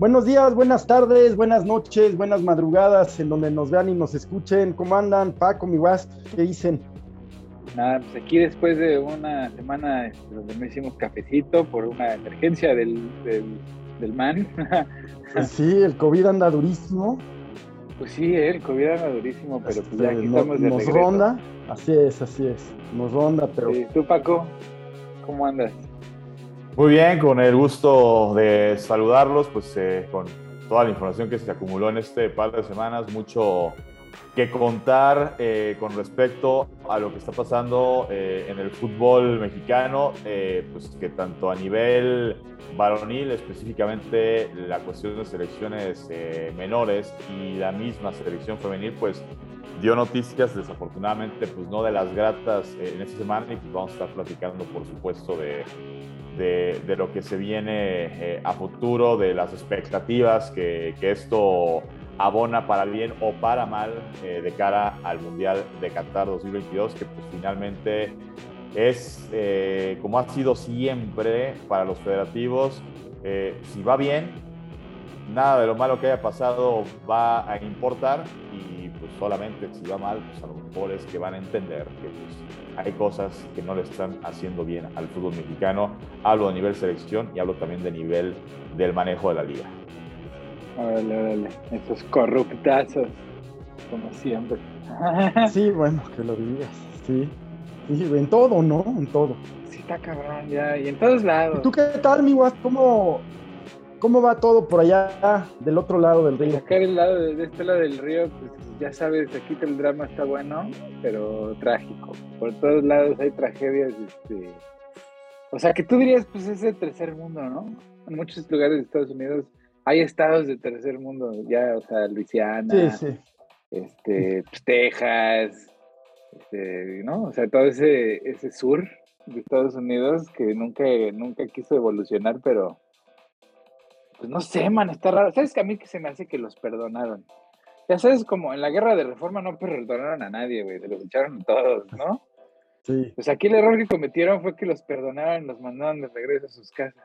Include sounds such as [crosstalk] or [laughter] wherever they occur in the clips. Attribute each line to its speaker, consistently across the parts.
Speaker 1: Buenos días, buenas tardes, buenas noches, buenas madrugadas, en donde nos vean y nos escuchen. ¿Cómo andan, Paco, mi guas? ¿Qué dicen?
Speaker 2: Nada, pues aquí después de una semana este, donde no hicimos cafecito por una emergencia del, del, man. [laughs]
Speaker 1: Pues sí, el COVID anda durísimo.
Speaker 2: Pues sí, el COVID anda durísimo, pero pues ya aquí este, estamos
Speaker 1: de Nos ronda, así es, así es, nos ronda, pero...
Speaker 2: ¿Tú, Paco, cómo andas?
Speaker 3: Muy bien, con el gusto de saludarlos, pues eh, con toda la información que se acumuló en este par de semanas, mucho que contar eh, con respecto a lo que está pasando eh, en el fútbol mexicano, pues que tanto a nivel varonil, específicamente la cuestión de selecciones menores y la misma selección femenil, pues dio noticias desafortunadamente, pues no de las gratas en esta semana y pues vamos a estar platicando, por supuesto, de de, lo que se viene eh, a futuro, de las expectativas que, esto abona para bien o para mal eh, de cara al Mundial de Qatar 2022, que pues finalmente es, eh, como ha sido siempre para los federativos, si va bien, nada de lo malo que haya pasado va a importar y pues solamente si va mal, pues a lo mejor es que van a entender que pues, hay cosas que no le están haciendo bien al fútbol mexicano. Hablo a nivel selección y hablo también de nivel del manejo de la liga.
Speaker 2: Órale, órale, esos corruptazos, como siempre. [laughs]
Speaker 1: Sí, bueno, que lo digas, sí. sí. en todo, ¿no? En todo.
Speaker 2: Sí, está cabrón, ya, y en todos lados.
Speaker 1: ¿Y tú qué tal, mi guas? ¿Cómo, ¿Cómo va todo por allá, del otro lado del río?
Speaker 2: Acá del lado, de este lado del río, pues ya sabes, aquí el drama está bueno, pero trágico. Por todos lados hay tragedias, este... O sea, que tú dirías, pues es el tercer mundo, ¿no? En muchos lugares de Estados Unidos hay estados de tercer mundo, ya, o sea, Luisiana, este, pues, Texas, este, ¿no? O sea, todo ese, ese sur de Estados Unidos que nunca, nunca quiso evolucionar, pero pues no sé, man, está raro. ¿Sabes que a mí que se me hace que los perdonaron? Ya sabes, como en la guerra de reforma no perdonaron a nadie, güey, se los echaron a todos, ¿no? Sí. Pues aquí el error que cometieron fue que los perdonaron y los mandaron de regreso a sus casas.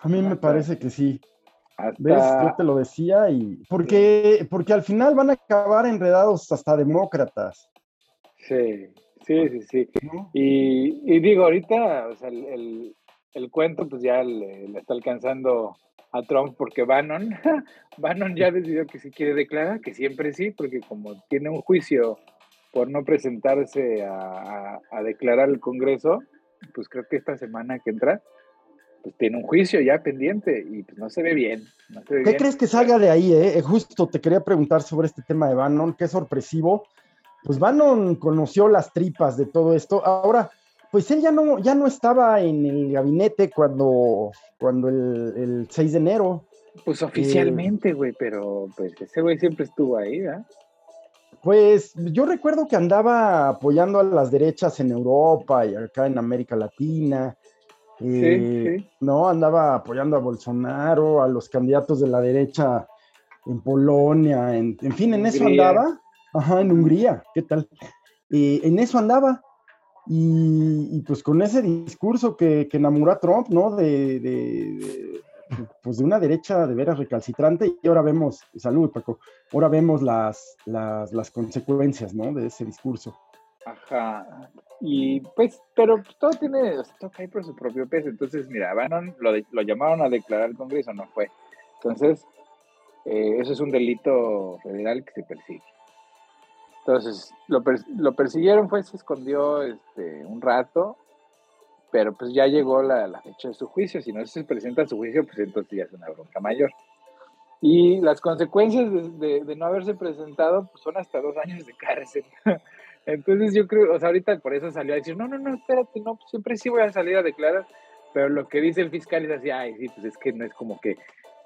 Speaker 1: A mí me parece que sí. ¿Ves? Yo te lo decía y... Porque, porque al final van a acabar enredados hasta demócratas.
Speaker 2: Sí, sí, sí, sí. Y, digo, ahorita, o sea, el, el, cuento pues ya le, le, está alcanzando a Trump porque Bannon, [laughs] Bannon ya decidió que sí quiere declarar, que siempre sí, porque como tiene un juicio por no presentarse a, declarar el Congreso, pues creo que esta semana que entra, pues tiene un juicio ya pendiente y pues no se ve bien.
Speaker 1: ¿Qué crees que salga de ahí? Eh? Justo te quería preguntar sobre este tema de Bannon, qué sorpresivo. Pues Bannon conoció las tripas de todo esto. Ahora, pues él ya no, ya no estaba en el gabinete cuando, cuando el, 6 de enero.
Speaker 2: Pues oficialmente, güey, pero pues ese güey siempre estuvo ahí, ¿verdad?
Speaker 1: Pues yo recuerdo que andaba apoyando a las derechas en Europa y acá en América Latina. sí, eh, sí. No, andaba apoyando a Bolsonaro, a los candidatos de la derecha en Polonia, en, fin, en eso andaba. Ajá, en Hungría, ¿qué tal? Eh, en eso andaba. Y, pues con ese discurso que, enamoró a Trump, ¿no? De, pues de una derecha de veras recalcitrante y ahora vemos, salud Paco, ahora vemos las, las, consecuencias, ¿no? De ese discurso.
Speaker 2: Ajá. Y pues, pero todo tiene, todo cae por su propio peso. Entonces, mira, Bannon lo, lo llamaron a declarar al Congreso, no fue. Entonces, eh, eso es un delito federal que se persigue. Entonces, lo, lo persiguieron, fue, se escondió este, un rato, pero pues ya llegó la, la, fecha de su juicio. Si no se presenta su juicio, pues entonces ya es una bronca mayor. Y las consecuencias de, de, no haberse presentado pues son hasta dos años de cárcel. [laughs] Entonces yo creo, o sea, ahorita por eso salió a decir, no, no, no, espérate, no, siempre sí voy a salir a declarar, pero lo que dice el fiscal es así, ay, sí, pues es que no es como que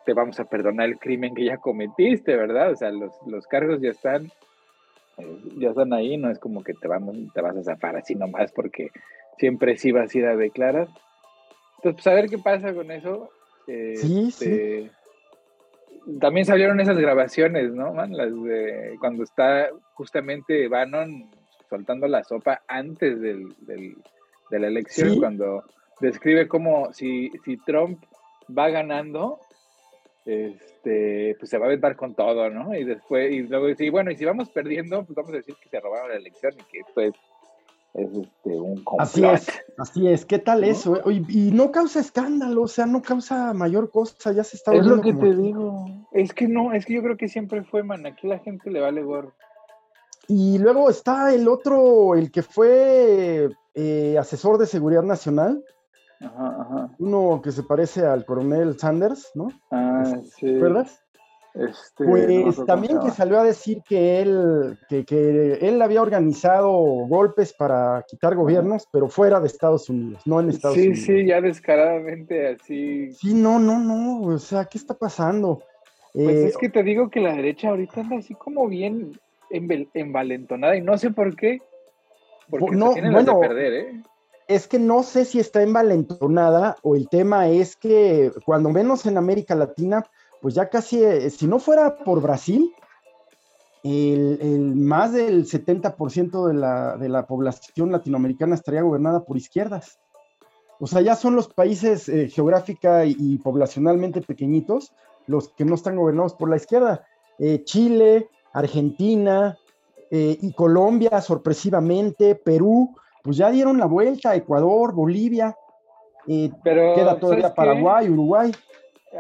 Speaker 2: te vamos a perdonar el crimen que ya cometiste, ¿verdad? O sea, los, los cargos ya están, ya están ahí, no es como que te, vamos, te vas a zafar así nomás porque siempre sí vas a ir a declarar. Entonces, pues a ver qué pasa con eso. sí, sí. Este, también salieron esas grabaciones, ¿no? Las de cuando está justamente Bannon soltando la sopa antes del, del, de la elección, cuando describe como si, si Trump va ganando, este, pues se va a aventar con todo, ¿no? Y después, y luego decir, bueno, y si vamos perdiendo, pues vamos a decir que se robaron la elección y que esto es, este, un complot.
Speaker 1: Así es, así es. ¿Qué tal eso? Y, no causa escándalo, o sea, no causa mayor cosa, ya se está
Speaker 2: Es lo que te digo. Es que no, es que yo creo que siempre fue, man, aquí la gente le vale gorro.
Speaker 1: Y luego está el otro, el que fue eh, asesor de seguridad nacional, uno que se parece al coronel Sanders, ¿no?
Speaker 2: Ah, sí.
Speaker 1: ¿Recuerdas? Este, pues también que salió a decir que él, que, él había organizado golpes para quitar gobiernos, pero fuera de Estados Unidos, no en Estados Unidos.
Speaker 2: Sí, sí, ya descaradamente así.
Speaker 1: Sí, no, no, no, o sea, ¿qué está pasando?
Speaker 2: Pues es eh, que te digo que la derecha ahorita anda así como bien envalentonada y no sé por qué. Porque no, se bueno, de perder, ¿eh?
Speaker 1: Es que no sé si está envalentonada o el tema es que cuando menos en América Latina, pues ya casi, eh, si no fuera por Brasil, el, más del 70% de la, de la, población latinoamericana estaría gobernada por izquierdas. O sea, ya son los países eh, geográfica y, poblacionalmente pequeñitos los que no están gobernados por la izquierda. Eh, Chile, Argentina y Colombia, sorpresivamente, Perú, pues ya dieron la vuelta, Ecuador, Bolivia, Pero, queda todavía Paraguay, Uruguay.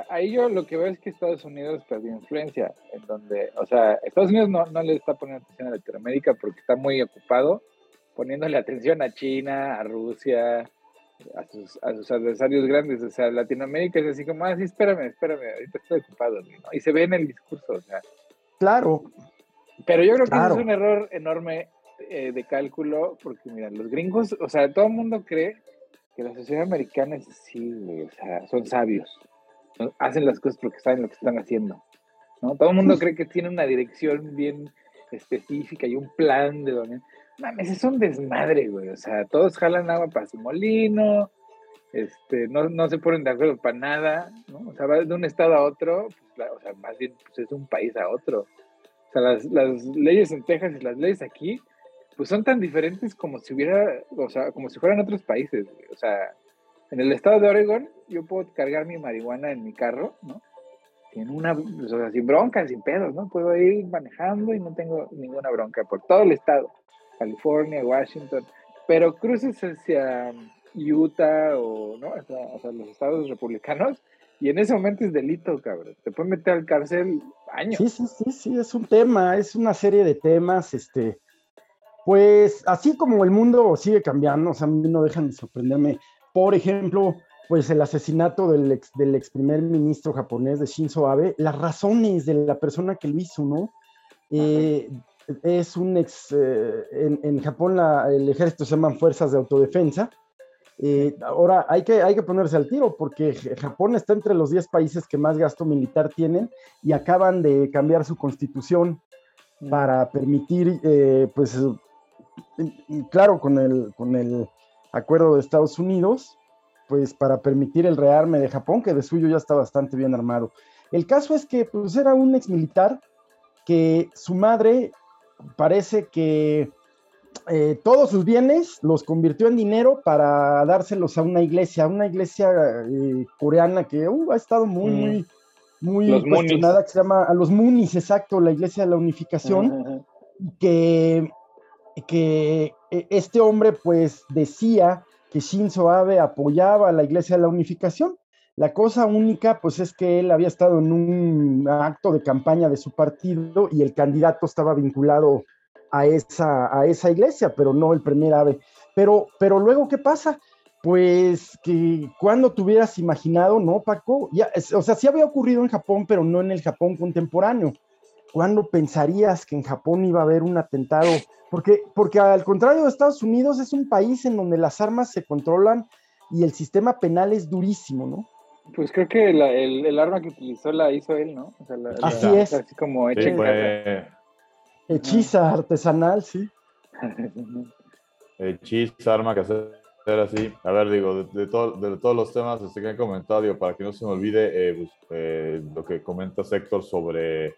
Speaker 2: Ahí yo lo que veo es que Estados Unidos perdió influencia, en donde, o sea, Estados Unidos no, no le está poniendo atención a Latinoamérica porque está muy ocupado poniéndole atención a China, a Rusia, a sus, a sus adversarios grandes. O sea, Latinoamérica es así como, ah, sí, espérame, espérame, ahorita estoy ocupado. Y se ve en el discurso, o sea.
Speaker 1: Claro.
Speaker 2: Pero yo creo que es un error enorme eh, de cálculo, porque mira, los gringos, o sea, todo el mundo cree que la sociedad americana es así, o sea, son sabios, hacen las cosas porque saben lo que están haciendo, ¿no? Todo el mundo cree que tiene una dirección bien específica y un plan de donde... Mames, es un desmadre, güey, o sea, todos jalan agua para su molino, este, no, no se ponen de acuerdo para nada, ¿no? O sea, va de un estado a otro, pues, o sea, más bien pues, es un país a otro. O sea, las, las leyes en Texas y las leyes aquí pues son tan diferentes como si hubiera, o sea, como si fueran otros países. O sea, en el estado de Oregon, yo puedo cargar mi marihuana en mi carro, ¿no? Sin una, o sea, sin bronca, sin pedos, ¿no? Puedo ir manejando y no tengo ninguna bronca por todo el estado. California, Washington. Pero cruces hacia Utah o, ¿no? Hacia, los estados republicanos y en ese momento es delito, cabrón. Te pueden meter al cárcel años.
Speaker 1: Sí, sí, sí, sí, es un tema, es una serie de temas, este pues así como el mundo sigue cambiando, o sea, a mí no dejan de sorprenderme. Por ejemplo, pues el asesinato del ex, del ex primer ministro japonés de Shinzo Abe, las razones de la persona que lo hizo, ¿no? Eh, es un ex, eh, en, Japón el ejército se llaman fuerzas de autodefensa. Eh, ahora hay que, hay que ponerse al tiro porque Japón está entre los 10 países que más gasto militar tienen y acaban de cambiar su constitución mm. para permitir pues claro, con el, con el acuerdo de Estados Unidos, pues para permitir el rearme de Japón, que de suyo ya está bastante bien armado. El caso es que pues era un ex militar que su madre parece que eh, todos sus bienes los convirtió en dinero para dárselos a una iglesia, a una iglesia eh, coreana que uh, ha estado muy, mm. muy, muy cuestionada, que se llama a los Munis, exacto, la iglesia de la unificación, que que eh, este hombre pues decía que Shinzo Abe apoyaba a la Iglesia de la Unificación. La cosa única pues es que él había estado en un acto de campaña de su partido y el candidato estaba vinculado a esa, a esa iglesia, pero no el primer Abe. Pero, pero luego, ¿qué pasa? Pues que cuando te hubieras imaginado, ¿no, Paco? Ya, o sea, sí había ocurrido en Japón, pero no en el Japón contemporáneo. ¿Cuándo pensarías que en Japón iba a haber un atentado? Porque, porque al contrario de Estados Unidos, es un país en donde las armas se controlan y el sistema penal es durísimo, ¿no?
Speaker 2: Pues creo que el, arma que utilizó la hizo él, ¿no?
Speaker 1: así es.
Speaker 2: Así como hecha
Speaker 1: Hechiza artesanal, sí. [laughs]
Speaker 3: Hechiza, arma que hacer así. A ver, digo, de, de, todos los temas este, que han comentado, digo, para que no se me olvide eh, pues, eh, lo que comenta Héctor sobre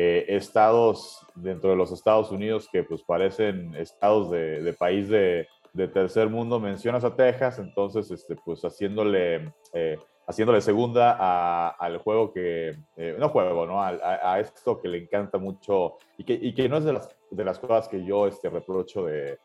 Speaker 3: eh, estados dentro de los Estados Unidos que pues parecen estados de, país de, tercer mundo, mencionas a Texas, entonces este, pues haciéndole, eh, haciéndole segunda al juego que, eh, no juego, ¿no? A, esto que le encanta mucho y que, y que no es de las, de las cosas que yo este, reprocho de,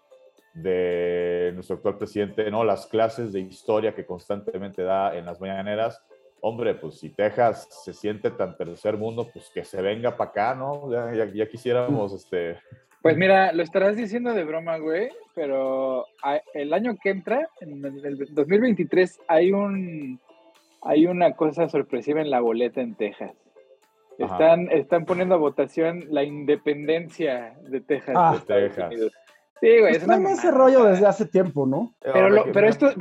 Speaker 3: de nuestro actual presidente, ¿no? Las clases de historia que constantemente da en las mañaneras. Hombre, pues si Texas se siente tan tercer mundo, pues que se venga para acá, ¿no? Ya, ya, quisiéramos, este...
Speaker 2: Pues mira, lo estarás diciendo de broma, güey, pero el año que entra, en el 2023, hay un hay una cosa sorpresiva en la boleta en Texas. Están, están poniendo a votación la independencia de Texas.
Speaker 1: Ah, de Texas. Sí, güey. Pues es ese rollo desde hace tiempo, ¿no?
Speaker 2: Pero, pero esto,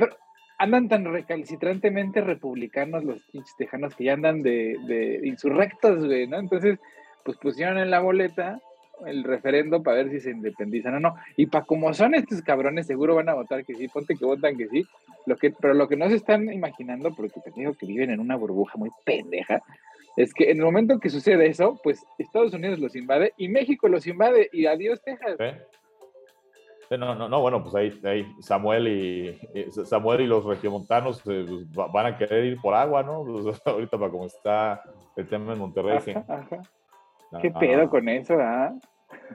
Speaker 2: andan tan recalcitrantemente republicanos los pinches tejanos que ya andan de, de insurrectos, güey, ¿no? Entonces, pues pusieron en la boleta el referendo para ver si se independizan o no. Y para como son estos cabrones, seguro van a votar que sí, ponte que votan que sí. Lo que, pero lo que no se están imaginando, porque te digo que viven en una burbuja muy pendeja, es que en el momento que sucede eso, pues Estados Unidos los invade y México los invade y adiós Texas.
Speaker 3: No, no, no, bueno, pues ahí, ahí Samuel y Samuel y los regiomontanos eh, pues, van a querer ir por agua, ¿no? Pues, [laughs] ahorita para como está el tema en Monterrey, sí.
Speaker 2: ¿Qué pedo con eso, ah?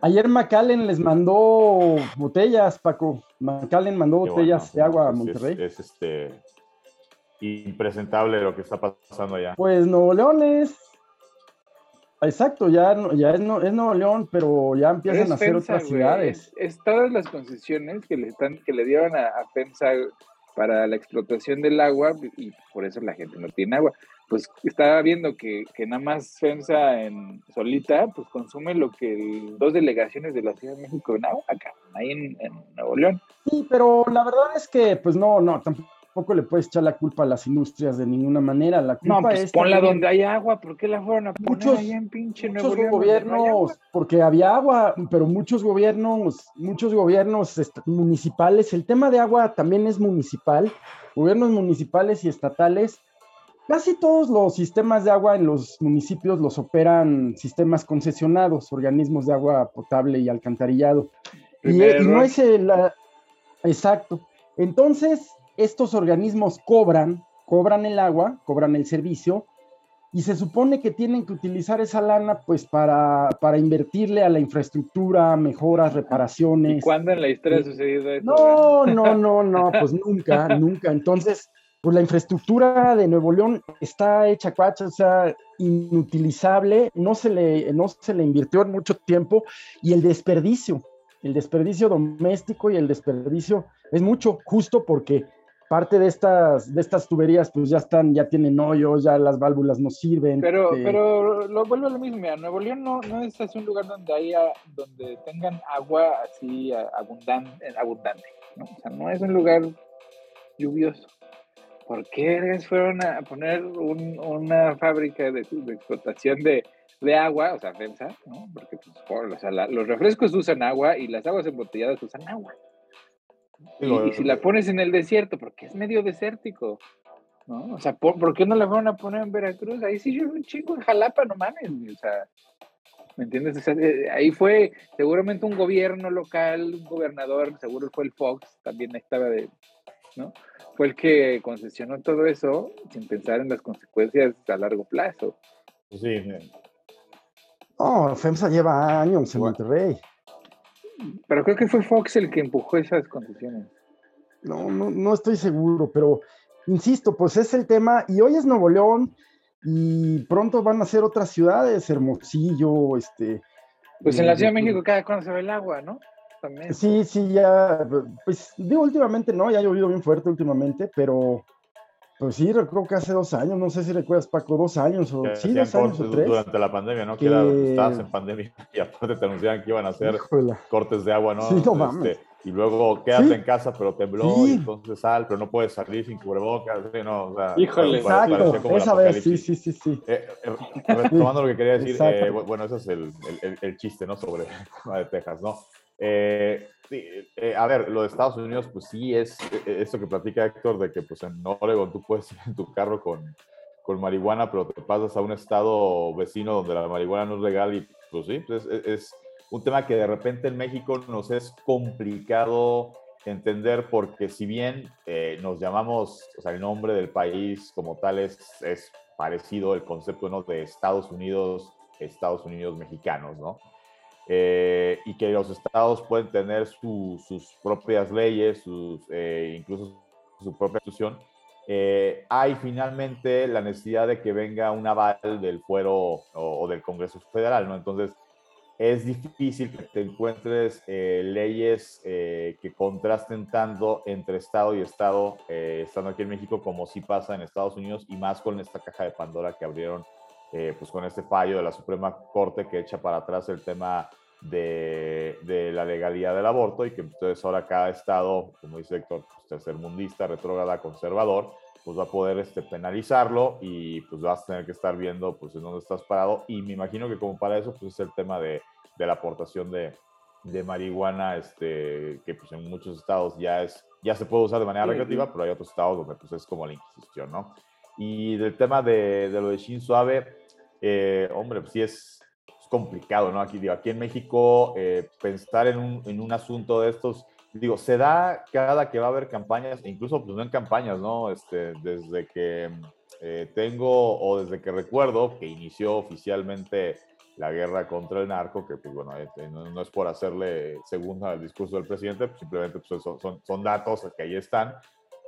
Speaker 1: Ayer McAllen les mandó botellas, Paco. McAllen mandó botellas de agua a Monterrey.
Speaker 3: Es, este impresentable lo que está pasando allá.
Speaker 1: Pues Nuevo León es. Exacto, ya, ya es, Nuevo León, pero ya empiezan a hacer otras ciudades.
Speaker 2: Es, todas las concesiones que le, están, que le dieron a, a FEMSA para la explotación del agua y por eso la gente no tiene agua pues estaba viendo que, nada más FEMSA en solita, pues consume lo que dos delegaciones de la Ciudad de México en agua acá, ahí en, Nuevo León.
Speaker 1: Sí, pero la verdad es que, pues no, no, tampoco le puedes echar la culpa a las industrias de ninguna manera. La culpa no, pues es
Speaker 2: ponla donde hay agua, ¿por qué la fueron a poner muchos, en pinche Nuevo
Speaker 1: muchos gobiernos, porque había agua, pero muchos gobiernos, muchos gobiernos municipales, el tema de agua también es municipal, gobiernos municipales y estatales Casi todos los sistemas de agua en los municipios los operan sistemas concesionados, organismos de agua potable y alcantarillado. Y, no es el... Exacto. Entonces, estos organismos cobran, cobran el agua, cobran el servicio, y se supone que tienen que utilizar esa lana pues para, para invertirle a la infraestructura, mejoras, reparaciones. ¿Y
Speaker 2: cuándo en la historia ha sucedido eso?
Speaker 1: No, no, no, no, pues nunca, [laughs] nunca. Entonces, pues la infraestructura de Nuevo León está hecha cuacha, o sea, inutilizable, no se, le, no se le invirtió en mucho tiempo y el desperdicio, el desperdicio doméstico y el desperdicio es mucho, justo porque parte de estas, de estas tuberías pues ya están, ya tienen hoyos, ya las válvulas no sirven.
Speaker 2: Pero, pero lo vuelvo a lo mismo, mira, Nuevo León no, no es así un lugar donde haya, donde tengan agua así abundante, abundante ¿no? O sea, no es un lugar lluvioso. ¿por qué fueron a poner una fábrica de, explotación de, agua, o sea, FEMSA, ¿no? Porque pues, los refrescos usan agua y las aguas embotelladas usan agua. Y, si la pones en el desierto, porque es medio desértico, ¿no? O sea, ¿por, qué no la fueron a poner en Veracruz? Ahí sí yo un chingo en Jalapa, no mames, o sea, ¿me entiendes? Eh, ahí fue seguramente un gobierno local, un gobernador, seguro fue el Fox, también estaba de, ¿no? fue el que concesionó todo eso sin pensar en las consecuencias a largo plazo.
Speaker 3: Sí.
Speaker 1: No, FEMSA lleva años en Monterrey.
Speaker 2: Pero creo que fue Fox el que empujó esas concesiones.
Speaker 1: No, no, no estoy seguro, pero insisto, pues es el tema. Y hoy es Nuevo León y pronto van a ser otras ciudades, Hermosillo, este.
Speaker 2: Pues en la Ciudad de México cada cuando se ve el agua, ¿no?
Speaker 1: Sí, sí, ya, pues digo últimamente no, ya ha llovido bien fuerte últimamente, pero pues sí, recuerdo que hace dos años, no sé si recuerdas Paco, dos años o sí, dos años o tres.
Speaker 3: Durante la pandemia, ¿no? Que, era, estabas en pandemia [laughs] y aparte te anunciaban que iban a hacer cortes de agua, ¿no?
Speaker 1: Sí, no mames. Este,
Speaker 3: y luego quédate en casa, pero tembló, y entonces sal, pero no puedes salir sin cubrebocas, ¿sí? no, o sea,
Speaker 2: Híjole,
Speaker 1: exacto, esa vez, sí, sí, sí, sí.
Speaker 3: Eh, eh, retomando lo que quería decir, eh, bueno, ese es el, el, el, chiste, ¿no? Sobre [laughs] de Texas, ¿no? Eh, eh, a ver, lo de Estados Unidos, pues sí es eh, eso que platica Héctor, de que pues en Oregon tú puedes ir en tu carro con, con marihuana, pero te pasas a un estado vecino donde la marihuana no es legal y pues sí, pues, es, un tema que de repente en México nos es complicado entender porque si bien eh, nos llamamos, o sea, el nombre del país como tal es, es parecido el concepto de Estados Unidos, Estados Unidos mexicanos, ¿no? Eh, y que los estados pueden tener sus propias leyes, sus, eh, incluso su propia institución, eh, hay finalmente la necesidad de que venga un aval del fuero o, del Congreso Federal, ¿no? Entonces, es difícil que te encuentres leyes que contrasten tanto entre Estado y Estado, estando aquí en México, como sí pasa en Estados Unidos, y más con esta caja de Pandora que abrieron eh, pues con este fallo de la Suprema Corte que echa para atrás el tema de, de, la legalidad del aborto y que entonces ahora cada estado, como dice Héctor, pues, tercermundista, retrógrada, conservador, pues va a poder este, penalizarlo y pues vas a tener que estar viendo pues en dónde estás parado y me imagino que como para eso pues es el tema de, de la aportación de, de, marihuana, este, que pues en muchos estados ya es, ya se puede usar de manera recreativa, pero hay otros estados donde pues es como la Inquisición, ¿no? Y del tema de, de lo de Shin Suave, eh, hombre, pues sí es, complicado, ¿no? Aquí, digo, aquí en México, eh, pensar en un, en un, asunto de estos, digo, se da cada que va a haber campañas, incluso pues no en campañas, ¿no? Este, desde que eh, tengo o desde que recuerdo que inició oficialmente la guerra contra el narco, que pues bueno, no, es por hacerle segunda al discurso del presidente, pues, simplemente pues, son, son, son datos que ahí están,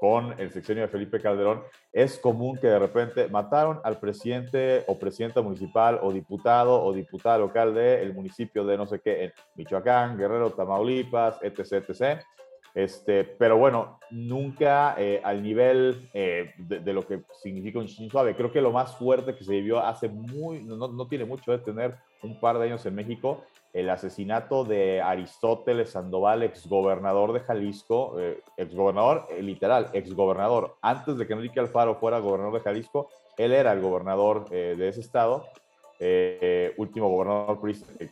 Speaker 3: con el sexenio de Felipe Calderón, es común que de repente mataron al presidente o presidenta municipal o diputado o diputada local del municipio de no sé qué, en Michoacán, Guerrero, Tamaulipas, etc., etc. Este, pero bueno, nunca eh, al nivel eh, de, lo que significa un chin suave. Creo que lo más fuerte que se vivió hace muy, no, no tiene mucho de tener un par de años en México, el asesinato de Aristóteles Sandoval, exgobernador de Jalisco, eh, exgobernador, eh, literal, exgobernador. Antes de que Enrique Alfaro fuera gobernador de Jalisco, él era el gobernador eh, de ese estado, último gobernador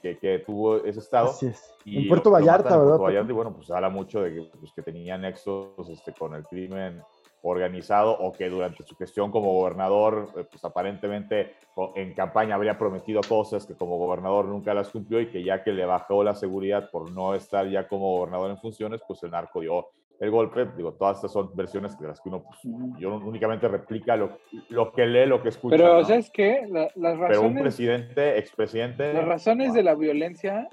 Speaker 3: que, que, tuvo ese estado.
Speaker 1: Así es. Y en Puerto Vallarta, ¿verdad?
Speaker 3: Puerto Vallarta, y bueno, pues habla mucho de que, pues, que tenía nexos este, con el crimen organizado o que durante su gestión como gobernador, eh, pues aparentemente en campaña habría prometido cosas que como gobernador nunca las cumplió y que ya que le bajó la seguridad por no estar ya como gobernador en funciones, pues el narco dio el golpe. Digo, todas estas son versiones de las que uno, pues, yo únicamente replica lo, lo, que lee, lo que escucha.
Speaker 2: Pero, ¿sabes qué? las razones...
Speaker 3: Pero un presidente, expresidente...
Speaker 2: Las razones de la violencia...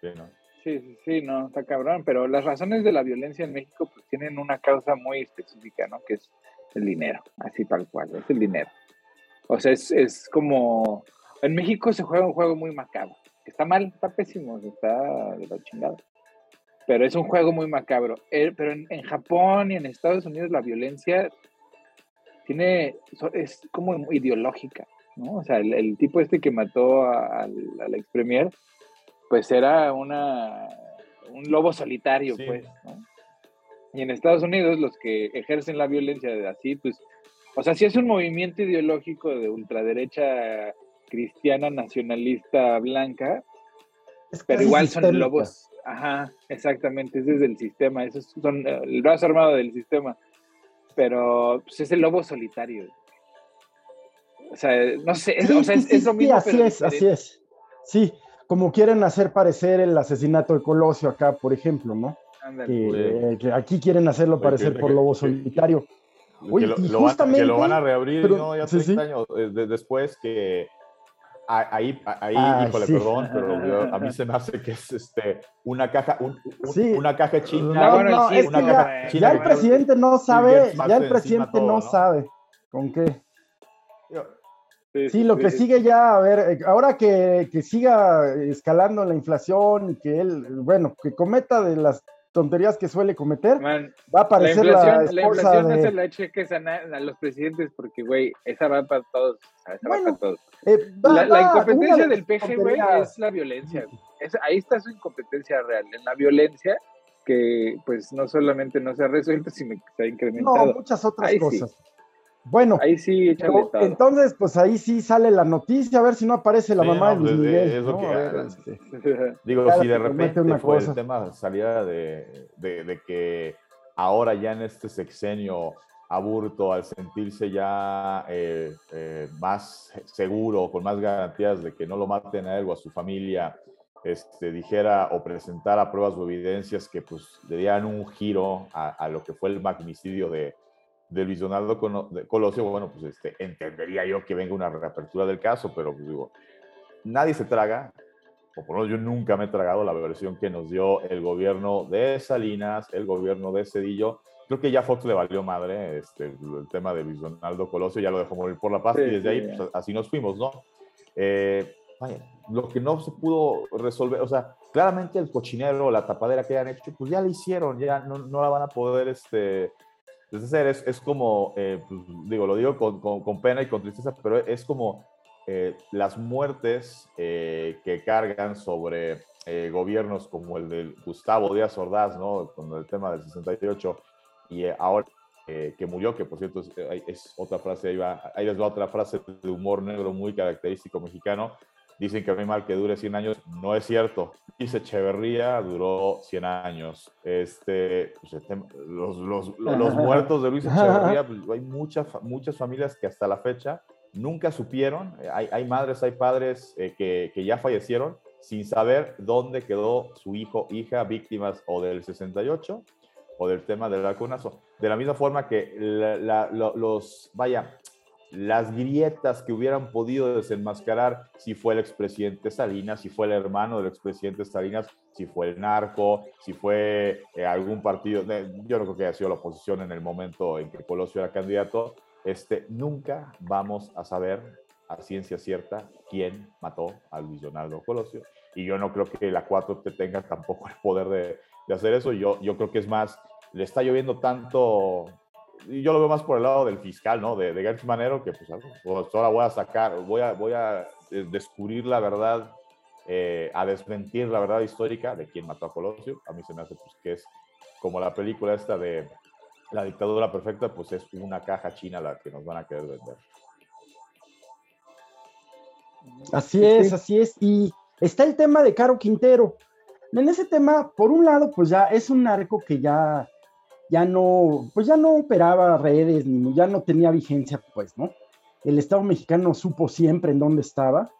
Speaker 2: Sí, ¿no? Sí, sí, no, está cabrón, pero las razones de la violencia en México pues tienen una causa muy específica, ¿no? Que es el dinero, así tal cual, es el dinero. O sea, es, es como, en México se juega un juego muy macabro, está mal, está pésimo, está de la chingada, pero es un juego muy macabro. Eh, pero en, Japón y en Estados Unidos la violencia tiene, es como ideológica, ¿no? O sea, el, tipo este que mató al, al ex premier, pues era una, un lobo solitario, pues, ¿no? Y en Estados Unidos los que ejercen la violencia de así, pues, o sea, si es un movimiento ideológico de ultraderecha cristiana nacionalista blanca, pero igual son lobos. Ajá, exactamente, ese es el sistema, esos son el brazo armado del sistema. Pero pues, es el lobo solitario. O sea, no sé, es, o sea, es, lo mismo.
Speaker 1: así es, así es. Sí, como quieren hacer parecer el asesinato de Colosio acá, por ejemplo, ¿no? Que, aquí quieren hacerlo parecer por lobo solitario.
Speaker 3: que, lo, justamente, van, lo van a reabrir, ¿no? Ya 30 años eh, después que ahí, ahí ah, híjole, perdón, pero a mí se me hace que es este, una caja, una caja china.
Speaker 1: No, es una caja ya, china ya el presidente no sabe, ya el presidente no, sabe con qué. Sí, lo que sigue ya, a ver, eh, ahora que, siga escalando la inflación y que él, bueno, que cometa de las tonterías que suele cometer, va a aparecer la inflación, la, inflación
Speaker 2: no se la eches a, a, los presidentes porque, güey, esa va para todos. Esa va para todos.
Speaker 1: Eh,
Speaker 2: la, incompetencia del PG, güey, es la violencia. ahí está su incompetencia real, en la violencia que, pues, no solamente no se ha resuelto, sino que se ha incrementado.
Speaker 1: No, muchas otras cosas. Bueno,
Speaker 2: ahí sí,
Speaker 1: entonces, pues ahí sí sale la noticia, a ver si no aparece la mamá de Luis Miguel. [laughs]
Speaker 3: digo, si de repente fue el tema salida de, de, que ahora ya en este sexenio Aburto, al sentirse ya eh, eh, más seguro, con más garantías de que no lo maten a él o a su familia, este, dijera o presentara pruebas o evidencias que pues le dieran un giro a, lo que fue el magnicidio de, de Luis Donaldo Colosio, bueno, pues este, entendería yo que venga una reapertura del caso, pero pues digo, nadie se traga, o por lo menos yo nunca me he tragado la versión que nos dio el gobierno de Salinas, el gobierno de Cedillo. Creo que ya Fox le valió madre este, el tema de Luis Donaldo Colosio, ya lo dejó morir por la paz y desde ahí pues, así nos fuimos, ¿no? Eh, vaya, lo que no se pudo resolver, o sea, claramente el cochinero, la tapadera que hayan hecho, pues ya la hicieron, ya no, no la van a poder este, deshacer. Es, es como, eh, pues, digo, lo digo con, con, pena y con tristeza, pero es como eh, las muertes eh, que cargan sobre gobiernos como el de Gustavo Díaz Ordaz, ¿no? Con el tema del 68, y ahora que murió, que por cierto es, otra frase, ahí, va, ahí les va otra frase de humor negro muy característico mexicano, dicen que a mí mal que dure 100 años, no es cierto. Dice Echeverría duró 100 años. Este, pues, este los, los, los, [laughs] muertos de Luis Echeverría, pues, hay muchas, muchas familias que hasta la fecha nunca supieron, hay, hay madres, hay padres eh, que, que, ya fallecieron sin saber dónde quedó su hijo, hija, víctimas o del 68 o del tema del vacunazo. De la misma forma que los, vaya, las grietas que hubieran podido desenmascarar si fue el expresidente Salinas, si fue el hermano del expresidente Salinas, si fue el narco, si fue eh, algún partido, yo no creo que haya sido la oposición en el momento en que Colosio era candidato, este, nunca vamos a saber a ciencia cierta quién mató a Luis Donaldo Colosio. Y yo no creo que la 4 te tenga tampoco el poder de, de hacer eso. Yo, yo creo que es más, le está lloviendo tanto yo lo veo más por el lado del fiscal, ¿no? De, de Gertz Manero, que pues, pues, ahora voy a sacar, voy a, voy a eh, descubrir la verdad, eh, a desmentir la verdad histórica de quién mató a Colosio. A mí se me hace pues, que es como la película esta de la dictadura perfecta, pues es una caja china la que nos van a querer vender.
Speaker 1: Así es, así es. Y está el tema de Caro Quintero. En ese tema, por un lado, pues ya es un narco que ya ya no, pues ya no operaba redes, ni ya no tenía vigencia, pues, ¿no? El Estado mexicano supo siempre en dónde estaba,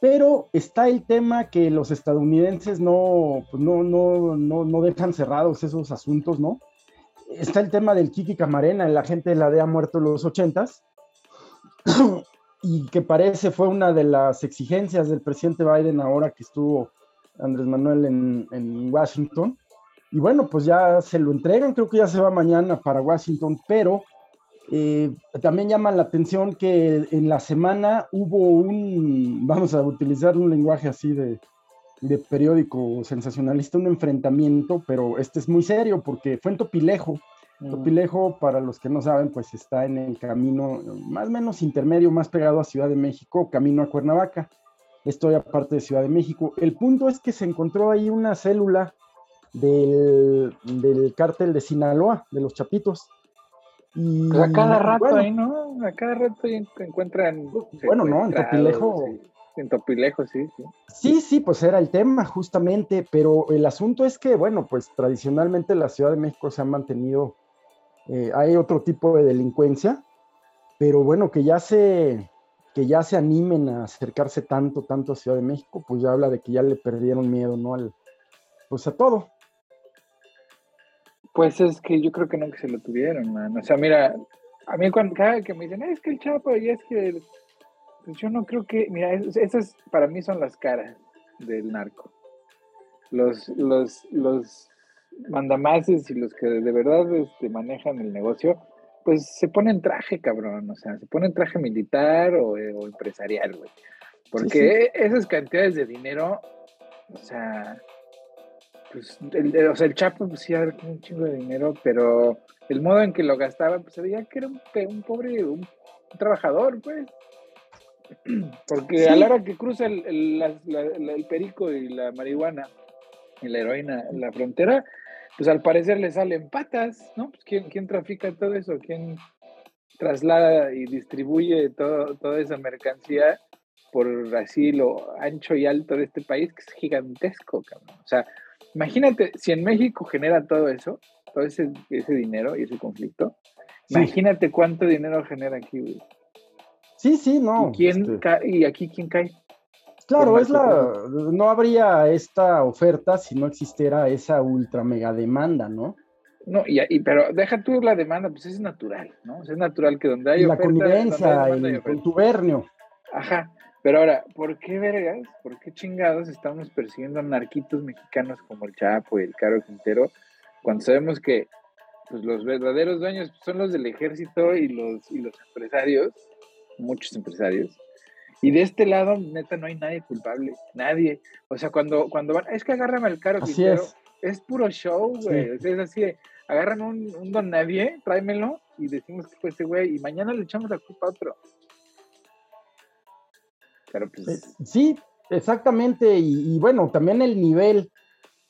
Speaker 1: pero está el tema que los estadounidenses no, pues no, no, no, no dejan cerrados esos asuntos, ¿no? Está el tema del Kiki Camarena, el agente de la DEA muerto en los ochentas, [clears throat] y que parece fue una de las exigencias del presidente Biden ahora que estuvo Andrés Manuel en, en Washington, y bueno, pues ya se lo entregan, creo que ya se va mañana para Washington, pero eh, también llama la atención que en la semana hubo un, vamos a utilizar un lenguaje así de, de periódico sensacionalista, un enfrentamiento, pero este es muy serio porque fue en Topilejo. Mm. Topilejo, para los que no saben, pues está en el camino más o menos intermedio, más pegado a Ciudad de México, camino a Cuernavaca. Estoy aparte de Ciudad de México. El punto es que se encontró ahí una célula del, del cártel de Sinaloa, de los Chapitos.
Speaker 2: Y, pues a cada rato ahí, ¿no? A cada rato encuentran.
Speaker 1: Bueno, no, en Topilejo.
Speaker 2: En Topilejo, sí, sí.
Speaker 1: Sí, sí, pues era el tema, justamente. Pero el asunto es que, bueno, pues tradicionalmente la Ciudad de México se ha mantenido. Eh, hay otro tipo de delincuencia, pero bueno, que ya se que ya se animen a acercarse tanto, tanto a Ciudad de México, pues ya habla de que ya le perdieron miedo, ¿no? Al, pues a todo.
Speaker 2: Pues es que yo creo que nunca se lo tuvieron, man. O sea, mira, a mí cuando cada que me dicen, es que el Chapo, y es que. Pues yo no creo que. Mira, esas para mí son las caras del narco. Los, los, los mandamases y los que de verdad este, manejan el negocio, pues se ponen traje, cabrón. O sea, se ponen traje militar o, empresarial, güey. Porque esas cantidades de dinero, o sea, pues, el, o sea, el Chapo, pues sí, un chingo de dinero, pero el modo en que lo gastaba, pues se veía que era un, pobre, un, trabajador, pues. [clears throat] Porque a la hora que cruza el, el, perico y la marihuana y la heroína la frontera, pues al parecer le salen patas, ¿no? Pues ¿quién, quién trafica todo eso? ¿Quién traslada y distribuye todo, toda esa mercancía por así lo ancho y alto de este país, que es gigantesco, cabrón? O sea, Imagínate, si en México genera todo eso, todo ese, ese dinero y ese conflicto, imagínate cuánto dinero genera aquí, güey.
Speaker 1: Sí, sí, no.
Speaker 2: ¿Y, quién este y aquí quién cae?
Speaker 1: Claro, es la, no habría esta oferta si no existiera esa ultra mega demanda, ¿no?
Speaker 2: No, y, y, pero deja tú la demanda, pues es natural, ¿no? es natural que donde hay
Speaker 1: la connivencia, el contubernio.
Speaker 2: Ajá, pero ahora, ¿por qué vergas, por qué chingados estamos persiguiendo a narquitos mexicanos como el Chapo y el Caro Quintero cuando sabemos que pues, los verdaderos dueños son los del ejército y los, y los empresarios, muchos empresarios, y de este lado, neta, no hay nadie culpable, nadie. O sea, cuando, cuando van, es que agárrame al Caro Quintero, es. puro show, güey. es así, agarran un, un, don nadie, tráemelo y decimos que fue ese güey y mañana le echamos la culpa a otro.
Speaker 1: Pero pues... Eh, sí, exactamente. Y, bueno, también el nivel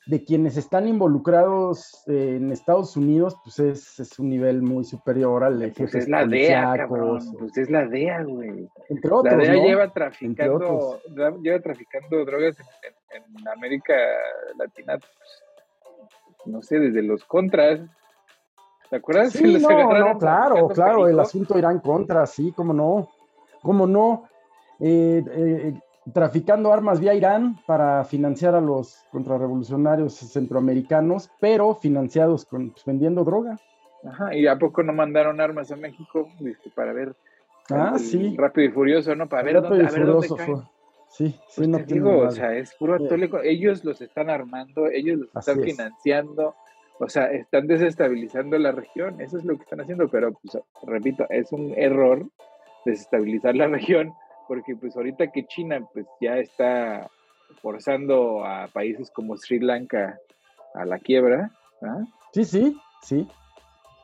Speaker 1: de quienes están involucrados en Estados Unidos, pues es, un nivel muy superior al
Speaker 2: de pues es la DEA, cabrón. Pues es la DEA, güey. Entre otros, La DEA lleva traficando, lleva traficando drogas en, América Latina, pues, no sé, desde los contras. ¿Te acuerdas? [laughs]
Speaker 1: Sí, no, no, claro, claro, el asunto irá en contra, sí, cómo no, cómo no. Eh, eh, traficando armas vía Irán para financiar a los contrarrevolucionarios centroamericanos, pero financiados con, pues, vendiendo droga.
Speaker 2: Ajá, y a poco no mandaron armas a México para ver.
Speaker 1: Ah, sí.
Speaker 2: Rápido y furioso, ¿no? Para ver dónde, furioso
Speaker 1: Sí, sí,
Speaker 2: pues no te digo, o sea, es puro atólico. Ellos los están armando, ellos los están financiando, o sea, están desestabilizando la región. Eso es lo que están haciendo, pero, pues, repito, es un error desestabilizar la región porque pues ahorita que China pues ya está forzando a países como Sri Lanka a la quiebra, ¿ah?
Speaker 1: Sí, sí, sí.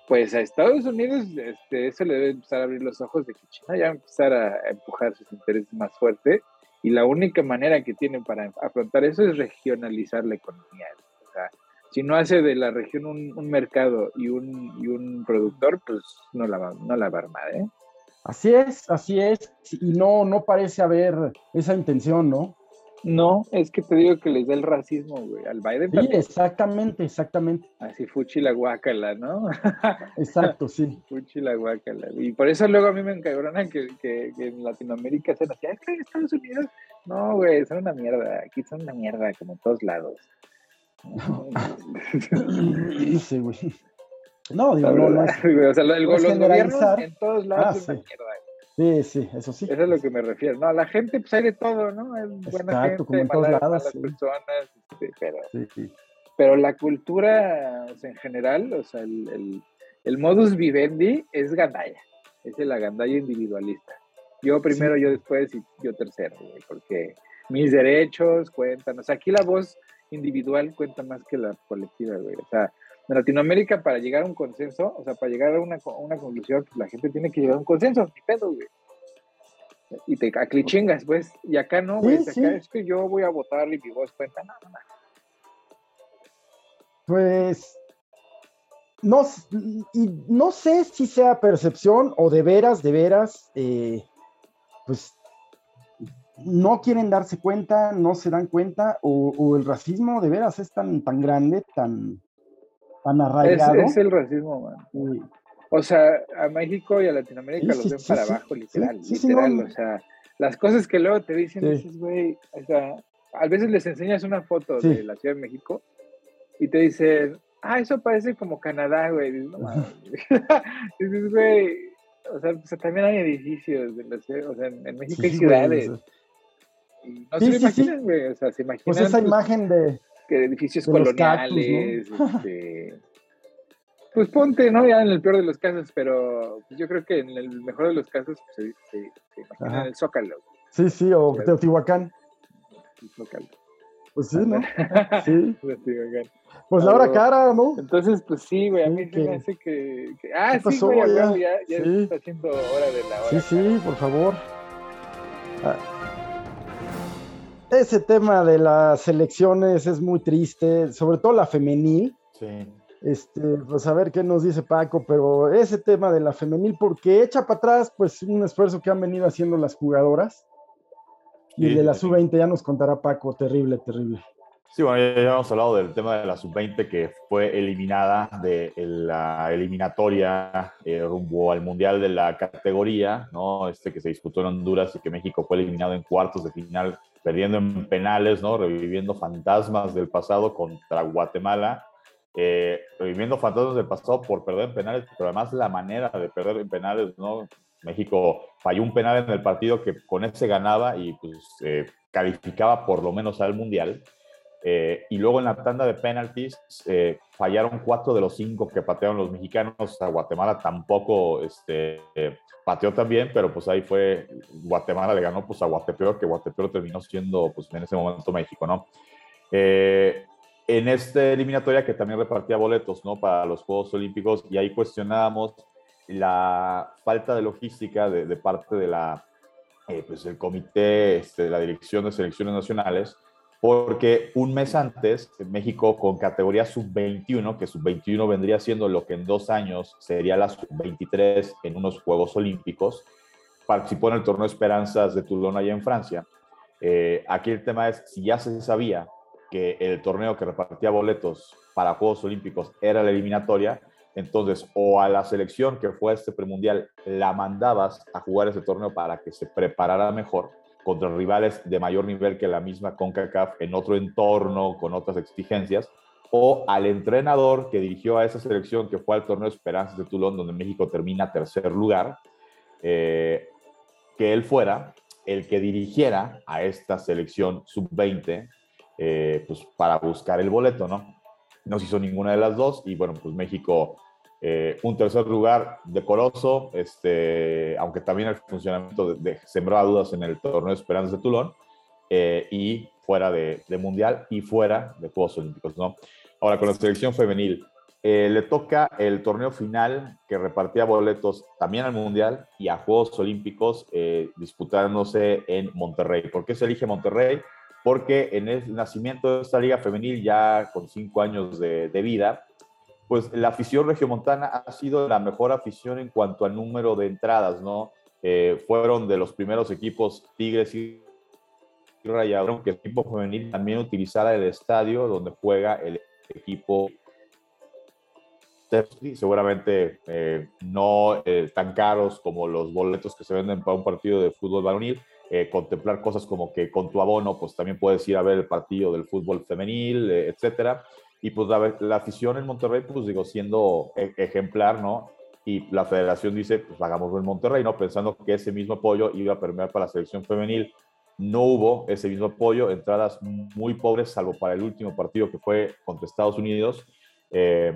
Speaker 2: Pues a Estados Unidos este, eso le debe empezar a abrir los ojos de que China ya va a empezar a, empujar sus intereses más fuerte y la única manera que tienen para afrontar eso es regionalizar la economía. O sea, si no hace de la región un, mercado y un, y un productor, pues no la, va, no la va a armar, ¿eh?
Speaker 1: Así es, así es, y no, no parece haber esa intención, ¿no?
Speaker 2: No, es que te digo que les da el racismo, güey, al Biden.
Speaker 1: Sí, exactamente, exactamente.
Speaker 2: Así fuchi la guácala, ¿no? [laughs]
Speaker 1: Exacto, sí. [laughs]
Speaker 2: fuchi la guácala. Y por eso luego a mí me encabrona que, que, en Latinoamérica se así, es que en Estados Unidos, no, güey, son una mierda, aquí son una mierda, como en todos lados. [laughs]
Speaker 1: sí, güey. No, digo, no, no
Speaker 2: es, [laughs] o sea, el, los gobiernos en todos lados ah, es una mierda.
Speaker 1: Sí, sí, eso sí.
Speaker 2: Eso es lo que me refiero. No, la gente, pues hay de todo, ¿no? Es buena Exacto, gente, como en malas, lados, personas, este, pero, sí, pero la cultura o sea, en general, o sea, el, el, el, modus vivendi es gandaya. Es la gandalla individualista. Yo primero, yo después y yo tercero, güey, porque mis derechos cuentan. O sea, aquí la voz individual cuenta más que la colectiva, güey. O sea, en Latinoamérica, para llegar a un consenso, o sea, para llegar a una, una conclusión, pues la gente tiene que llegar a un consenso, ni pedo, güey. Y te aclichingas, pues. Y acá no, güey. acá es que yo voy a votar y mi voz cuenta. nada no.
Speaker 1: Pues. No, y no sé si sea percepción o de veras, de veras, eh, pues no quieren darse cuenta, no se dan cuenta, o, o, el racismo de veras es tan, tan grande, tan,
Speaker 2: es, el racismo, man. O sea, a México y a Latinoamérica los ven para abajo, literal. literal, o sea, las cosas que luego te dicen, dices, güey, o sea, a veces les enseñas una foto de la Ciudad de México y te dicen, ah, eso parece como Canadá, güey. Dices, no [laughs] dices, güey, o sea, pues, también hay edificios, de la o sea, en, México hay ciudades. y no se lo imaginan, güey, o sea, se imaginan.
Speaker 1: Pues esa imagen de
Speaker 2: que edificios coloniales, este, [laughs] pues ponte, ¿no? Ya en el peor de los casos, pero pues yo creo que en el mejor de los casos pues, se, se, imagina el Zócalo.
Speaker 1: Sí, sí, o Teotihuacán.
Speaker 2: Zócalo.
Speaker 1: Pues sí, ¿no? [laughs] Sí. Teotihuacán. Pues la hora cara, ¿no?
Speaker 2: Entonces, pues sí, güey, a mí se me hace que, Ah, sí, güey, ya, ya, ya está haciendo hora de la hora.
Speaker 1: Sí, sí, por favor. Ah ese tema de las elecciones es muy triste, sobre todo la femenil.
Speaker 3: Sí.
Speaker 1: Este, pues a ver qué nos dice Paco, pero ese tema de la femenil, porque echa para atrás, pues un esfuerzo que han venido haciendo las jugadoras. Y de la sub-20 ya nos contará Paco, terrible, terrible.
Speaker 3: Sí, bueno, ya hemos hablado del tema de la sub-20 que fue eliminada de la eliminatoria eh, rumbo al Mundial de la categoría, ¿no? Este que se disputó en Honduras y que México fue eliminado en cuartos de final perdiendo en penales, ¿no? Reviviendo fantasmas del pasado contra Guatemala, eh, reviviendo fantasmas del pasado por perder en penales, pero además la manera de perder en penales, ¿no? México falló un penal en el partido que con ese ganaba y pues eh, calificaba por lo menos al Mundial. Eh, y luego en la tanda de penalties eh, fallaron cuatro de los cinco que patearon los mexicanos. A Guatemala tampoco este, pateó también, pero pues ahí fue, Guatemala le ganó pues a Guatepeor, que Guatepeor terminó siendo pues en ese momento México, ¿no? en esta eliminatoria que también repartía boletos, ¿no? Para los Juegos Olímpicos y ahí cuestionábamos la falta de logística de, parte de la, eh, pues el comité este, de la Dirección de Selecciones Nacionales, porque un mes antes México con categoría sub-21, que sub-21 vendría siendo lo que en dos años sería la sub-23 en unos Juegos Olímpicos, participó en el torneo Esperanzas de Toulon allá en Francia. Eh, aquí el tema es, si ya se sabía que el torneo que repartía boletos para Juegos Olímpicos era la eliminatoria, entonces, o a la selección que fue a este premundial, la mandabas a jugar ese torneo para que se preparara mejor contra rivales de mayor nivel que la misma CONCACAF en otro entorno, con otras exigencias, o al entrenador que dirigió a esa selección que fue al torneo Esperanzas de Toulon, donde México termina tercer lugar, eh, que él fuera el que dirigiera a esta selección sub-20, eh, pues para buscar el boleto, ¿no? No se hizo ninguna de las dos y bueno, pues México eh, un tercer lugar decoroso, este, aunque también el funcionamiento de, sembró dudas en el torneo de Esperanzas de Toulon eh, y fuera de, Mundial y fuera de Juegos Olímpicos. ¿no? Ahora, con la selección femenil, eh, le toca el torneo final que repartía boletos también al Mundial y a Juegos Olímpicos disputándose en Monterrey. ¿Por qué se elige Monterrey? Porque en el nacimiento de esta liga femenil, ya con cinco años de, de vida, pues la afición regiomontana ha sido la mejor afición en cuanto al número de entradas, ¿no? Eh, fueron de los primeros equipos Tigres y Rayados, que el equipo femenil también utilizara el estadio donde juega el equipo seguramente eh, no eh, tan caros como los boletos que se venden para un partido de fútbol varonil, contemplar cosas como que con tu abono pues también puedes ir a ver el partido del fútbol femenil, etcétera. Y pues la, afición en Monterrey, pues digo, siendo e, ejemplar, ¿no? Y la federación dice, pues hagámoslo en Monterrey, ¿no? Pensando que ese mismo apoyo iba a permear para la selección femenil. No hubo ese mismo apoyo, entradas muy pobres, salvo para el último partido que fue contra Estados Unidos. Eh,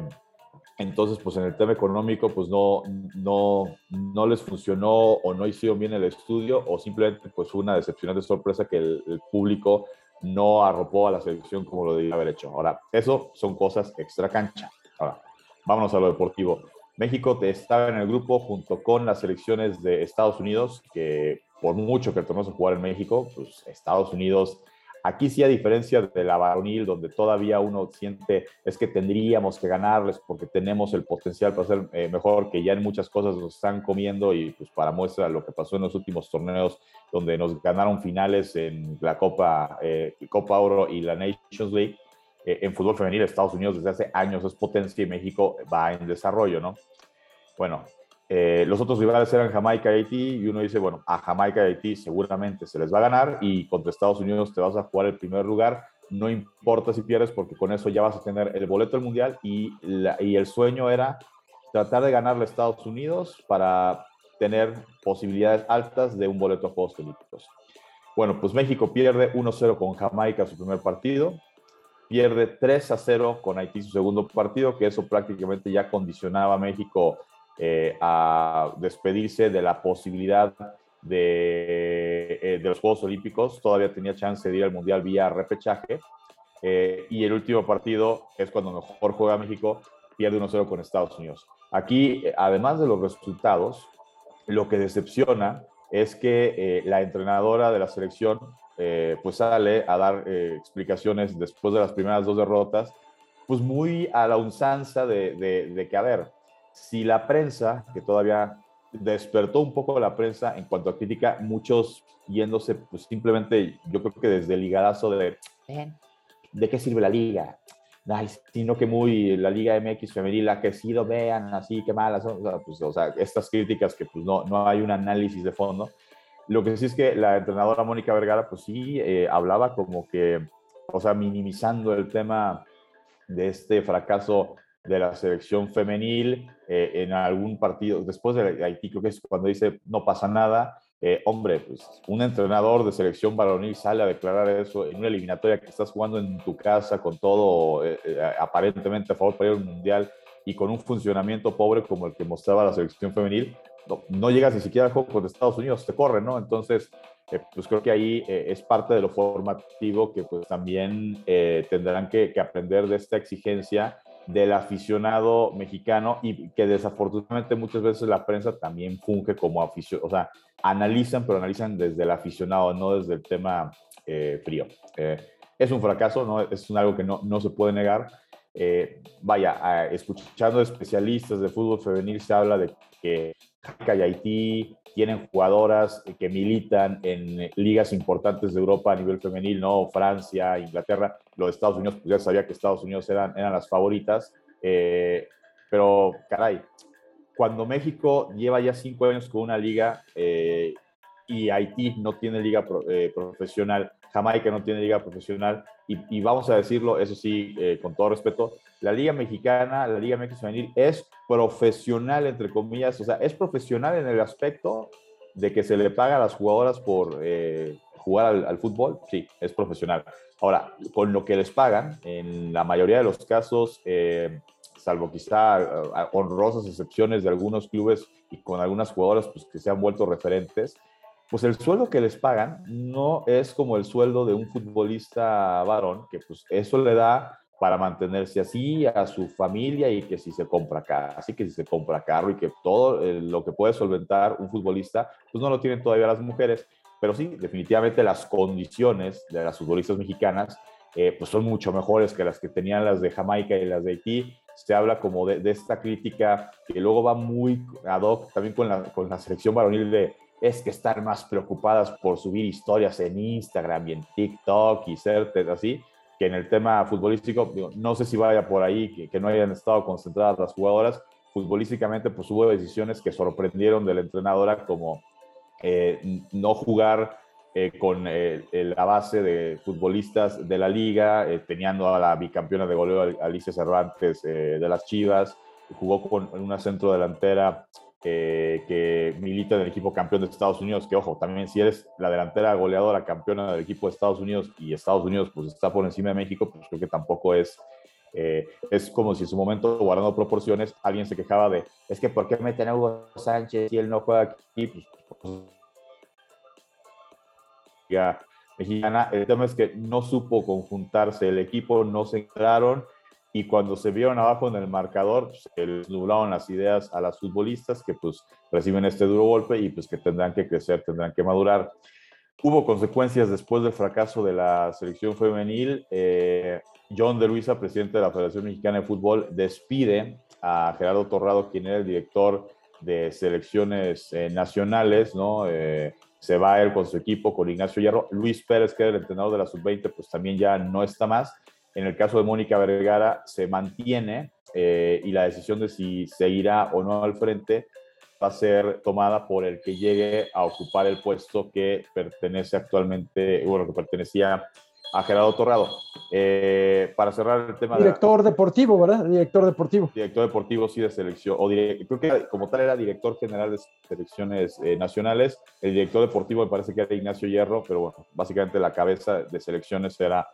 Speaker 3: entonces, pues en el tema económico, pues no, no, no les funcionó o no hicieron bien el estudio o simplemente pues una decepcionante sorpresa que el, el público no arropó a la selección como lo debía haber hecho. Ahora, eso son cosas extra cancha. Ahora, vámonos a lo deportivo. México estaba en el grupo junto con las selecciones de Estados Unidos, que por mucho que el torneo se en México, pues Estados Unidos Aquí sí, a diferencia de la varonil, donde todavía uno siente es que tendríamos que ganarles porque tenemos el potencial para ser eh, mejor, que ya en muchas cosas nos están comiendo y pues para muestra lo que pasó en los últimos torneos donde nos ganaron finales en la Copa, eh, Copa Oro y la Nations League. Eh, en fútbol femenil, Estados Unidos desde hace años es potencia y México va en desarrollo, ¿no? Bueno, eh, los otros rivales eran Jamaica y Haití, y uno dice, bueno, a Jamaica y Haití seguramente se les va a ganar y contra Estados Unidos te vas a jugar el primer lugar. No importa si pierdes porque con eso ya vas a tener el boleto del Mundial y, y el sueño era tratar de ganarle a Estados Unidos para tener posibilidades altas de un boleto a Juegos Olímpicos. Bueno, pues México pierde 1-0 con Jamaica su primer partido, pierde 3-0 con Haití su segundo partido, que eso prácticamente ya condicionaba a México eh, a despedirse de la posibilidad de, eh, de, los Juegos Olímpicos. Todavía tenía chance de ir al Mundial vía repechaje. Eh, y el último partido es cuando mejor juega México, pierde 1-0 con Estados Unidos. Aquí, además de los resultados, lo que decepciona es que la entrenadora de la selección pues sale a dar explicaciones después de las primeras dos derrotas, pues muy a la unsanza de, de, de que, a ver, si la prensa, que todavía despertó un poco la prensa en cuanto a crítica, muchos yéndose, pues simplemente, yo creo que desde el ligadazo de, ¿de qué sirve la liga? Ay, sino que muy la Liga MX femenil ha crecido, vean así, qué malas son, o sea, pues, o sea, estas críticas que pues no, no hay un análisis de fondo. Lo que sí es que la entrenadora Mónica Vergara, pues sí, eh, hablaba como que, o sea, minimizando el tema de este fracaso de la selección femenil eh, en algún partido, después de Haití, creo que es cuando dice no pasa nada, eh, hombre, pues un entrenador de selección varonil sale a declarar eso en una eliminatoria que estás jugando en tu casa con todo aparentemente a favor para ir al mundial y con un funcionamiento pobre como el que mostraba la selección femenil, no, llegas ni siquiera al juego con Estados Unidos, te corren, ¿no? Entonces, eh, pues creo que ahí eh, es parte de lo formativo que pues también eh, tendrán que, aprender de esta exigencia del aficionado mexicano y que desafortunadamente muchas veces la prensa también funge como aficionado, o sea, analizan, pero analizan desde el aficionado, no desde el tema frío. es un fracaso, ¿no? es algo que no, no se puede negar. vaya, escuchando especialistas de fútbol femenil se habla de que Jamaica y Haití tienen jugadoras que militan en ligas importantes de Europa a nivel femenil, ¿no? Francia, Inglaterra, los Estados Unidos, pues ya sabía que Estados Unidos eran, eran las favoritas, eh, pero caray, cuando México lleva ya cinco años con una liga eh, y Haití no tiene liga eh, profesional, Jamaica no tiene liga profesional, y, vamos a decirlo, eso sí, eh, con todo respeto, la Liga Mexicana, la Liga México Femenil es profesional, entre comillas, o sea, es profesional en el aspecto de que se le paga a las jugadoras por eh, jugar al, fútbol, sí, es profesional. Ahora, con lo que les pagan, en la mayoría de los casos, eh, salvo quizá honrosas excepciones de algunos clubes y con algunas jugadoras pues, que se han vuelto referentes, pues el sueldo que les pagan no es como el sueldo de un futbolista varón, que pues eso le da para mantenerse así a su familia y que si se compra así que si se compra carro y que todo eh, lo que puede solventar un futbolista, pues no lo tienen todavía las mujeres, pero sí, definitivamente las condiciones de las futbolistas mexicanas eh, pues son mucho mejores que las que tenían las de Jamaica y las de Haití. Se habla como de, esta crítica que luego va muy ad hoc también con la, con la selección varonil de es que estar más preocupadas por subir historias en Instagram y en TikTok y ser así, que en el tema futbolístico, no sé si vaya por ahí, que, no hayan estado concentradas las jugadoras. Futbolísticamente, pues hubo decisiones que sorprendieron de la entrenadora, como eh, no jugar eh, con eh, la base de futbolistas de la liga, teniendo a la bicampeona de goleo Alicia Cervantes de las Chivas, jugó con una centro que milita en el equipo campeón de Estados Unidos, que ojo, también si eres la delantera goleadora campeona del equipo de Estados Unidos y Estados Unidos pues está por encima de México, pues creo que tampoco es, eh, es como si en su momento, guardando proporciones, alguien se quejaba de, es que ¿por qué meten a Hugo Sánchez y él no juega aquí? Pues, pues ya, mexicana, el tema es que no supo conjuntarse, el equipo no se entraron y cuando se vieron abajo en el marcador, pues, se les nublaron las ideas a las futbolistas que pues reciben este duro golpe y pues que tendrán que crecer, tendrán que madurar. Hubo consecuencias después del fracaso de la selección femenil. Eh, John de Luisa, presidente de la Federación Mexicana de Fútbol, despide a Gerardo Torrado, quien era el director de selecciones eh, nacionales, ¿no? Eh, se va él con su equipo, con Ignacio Hierro. Luis Pérez, que era el entrenador de la sub-20, pues también ya no está más. En el caso de Mónica Vergara se mantiene eh, y la decisión de si se irá o no al frente va a ser tomada por el que llegue a ocupar el puesto que pertenece actualmente, bueno, que pertenecía a Gerardo Torrado. Eh, para cerrar el tema.
Speaker 1: Director deportivo, ¿verdad? Director deportivo.
Speaker 3: Director deportivo, sí, de selección. O creo que como tal era director general de selecciones eh, nacionales. El director deportivo me parece que era Ignacio Hierro, pero bueno, básicamente la cabeza de selecciones era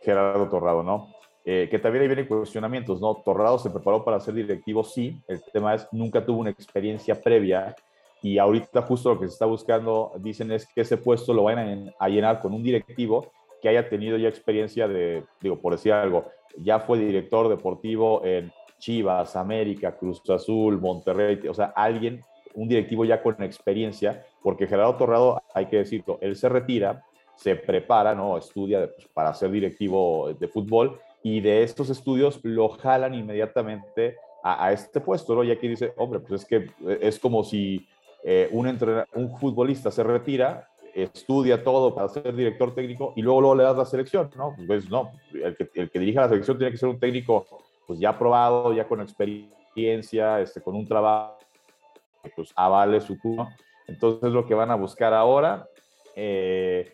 Speaker 3: Gerardo Torrado, ¿no? Eh, que también ahí vienen cuestionamientos, ¿no? Torrado se preparó para ser directivo, sí, el tema es, nunca tuvo una experiencia previa y ahorita justo lo que se está buscando, dicen, es que ese puesto lo vayan a llenar con un directivo que haya tenido ya experiencia de, digo, por decir algo, ya fue director deportivo en Chivas, América, Cruz Azul, Monterrey, o sea, alguien, un directivo ya con experiencia, porque Gerardo Torrado, hay que decirlo, él se retira, se prepara, ¿no? Estudia pues, para ser directivo de fútbol y de estos estudios lo jalan inmediatamente a, este puesto, ¿no? Y aquí dice, hombre, pues es que eh, es como si eh, un, un futbolista se retira, estudia todo para ser director técnico y luego, luego le das la selección, ¿no? Pues no, el que, el que dirija la selección tiene que ser un técnico pues ya probado, ya con experiencia, este, con un trabajo, pues avale su cubo. Entonces es lo que van a buscar ahora. Eh,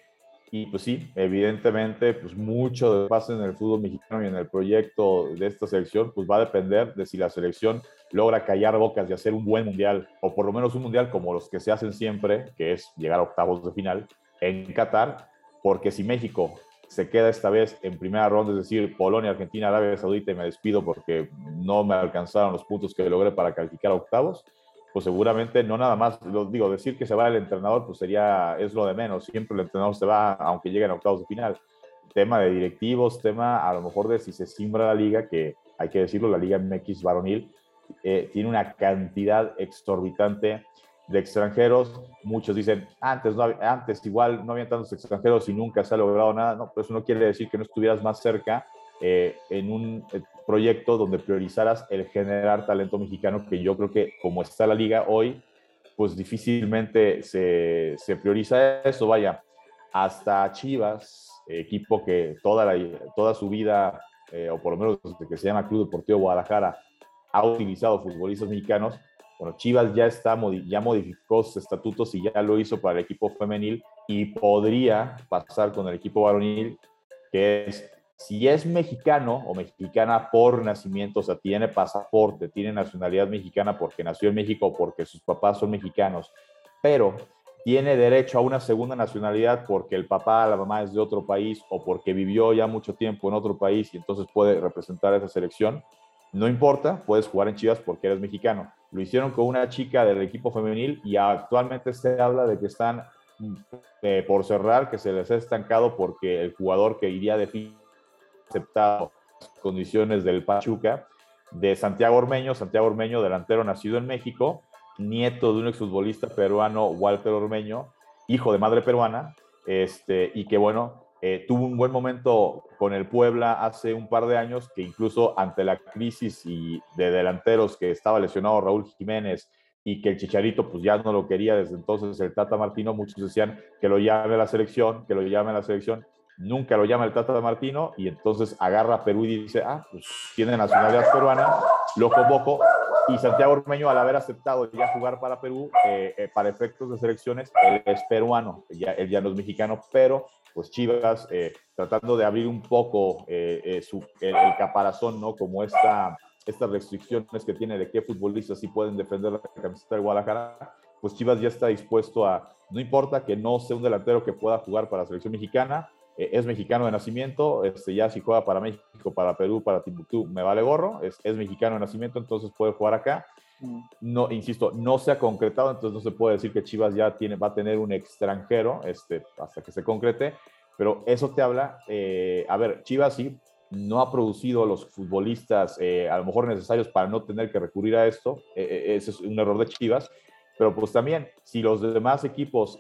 Speaker 3: y pues sí, evidentemente, pues mucho de pasa en el fútbol mexicano y en el proyecto de esta selección, pues va a depender de si la selección logra callar bocas y hacer un buen mundial, o por lo menos un mundial como los que se hacen siempre, que es llegar a octavos de final en Qatar, porque si México se queda esta vez en primera ronda, es decir, Polonia, Argentina, Arabia Saudita, y me despido porque no me alcanzaron los puntos que logré para calificar a octavos, pues seguramente no nada más, lo digo, decir que se va el entrenador, pues sería, es lo de menos, siempre el entrenador se va, aunque lleguen a octavos de final. Tema de directivos, tema a lo mejor de si se simbra la liga, que hay que decirlo, la Liga MX varonil eh, tiene una cantidad exorbitante de extranjeros. Muchos dicen, antes, antes igual no había tantos extranjeros y nunca se ha logrado nada. No, pues eso no quiere decir que no estuvieras más cerca eh, en un eh, proyecto donde priorizaras el generar talento mexicano, que yo creo que como está la liga hoy, pues difícilmente se, se prioriza eso. Vaya, hasta Chivas, equipo que toda, la, toda su vida, eh, o por lo menos desde que se llama Club Deportivo Guadalajara, ha utilizado futbolistas mexicanos. Bueno, Chivas ya, está, ya modificó sus estatutos y ya lo hizo para el equipo femenil y podría pasar con el equipo varonil, que es si es mexicano o mexicana por nacimiento, o sea, tiene pasaporte, tiene nacionalidad mexicana porque nació en México o porque sus papás son mexicanos, pero tiene derecho a una segunda nacionalidad porque el papá, la mamá es de otro país o porque vivió ya mucho tiempo en otro país y entonces puede representar a esa selección, no importa, puedes jugar en Chivas porque eres mexicano. Lo hicieron con una chica del equipo femenil y actualmente se habla de que están eh, por cerrar, que se les ha estancado porque el jugador que iría de fin aceptado condiciones del Pachuca, de Santiago Ormeño, Santiago Ormeño, delantero nacido en México, nieto de un exfutbolista peruano, Walter Ormeño, hijo de madre peruana, este, y que bueno, eh, tuvo un buen momento con el Puebla hace un par de años, que incluso ante la crisis y de delanteros que estaba lesionado Raúl Jiménez y que el Chicharito pues ya no lo quería desde entonces el Tata Martino, muchos decían que lo llame a la selección, que lo llame a la selección, nunca lo llama el Tata Martino y entonces agarra a Perú y dice, ah, pues tiene nacionalidad peruana, lo convoco y Santiago Ormeño al haber aceptado ya jugar para Perú, eh, eh, para efectos de selecciones, él es peruano, ya, él ya no es mexicano, pero pues Chivas eh, tratando de abrir un poco su, el, caparazón, ¿no? Como esta, estas restricciones que tiene de qué futbolistas sí pueden defender la camiseta de Guadalajara, pues Chivas ya está dispuesto a, no importa que no sea un delantero que pueda jugar para la selección mexicana, es mexicano de nacimiento, este, ya si juega para México, para Perú, para Timbuktu, me vale gorro, es, es mexicano de nacimiento, entonces puede jugar acá. Mm. No, insisto, no se ha concretado, entonces no se puede decir que Chivas ya tiene, va a tener un extranjero este, hasta que se concrete, pero eso te habla, eh, a ver, Chivas sí no ha producido los futbolistas eh, a lo mejor necesarios para no tener que recurrir a esto, ese es un error de Chivas, pero pues también si los demás equipos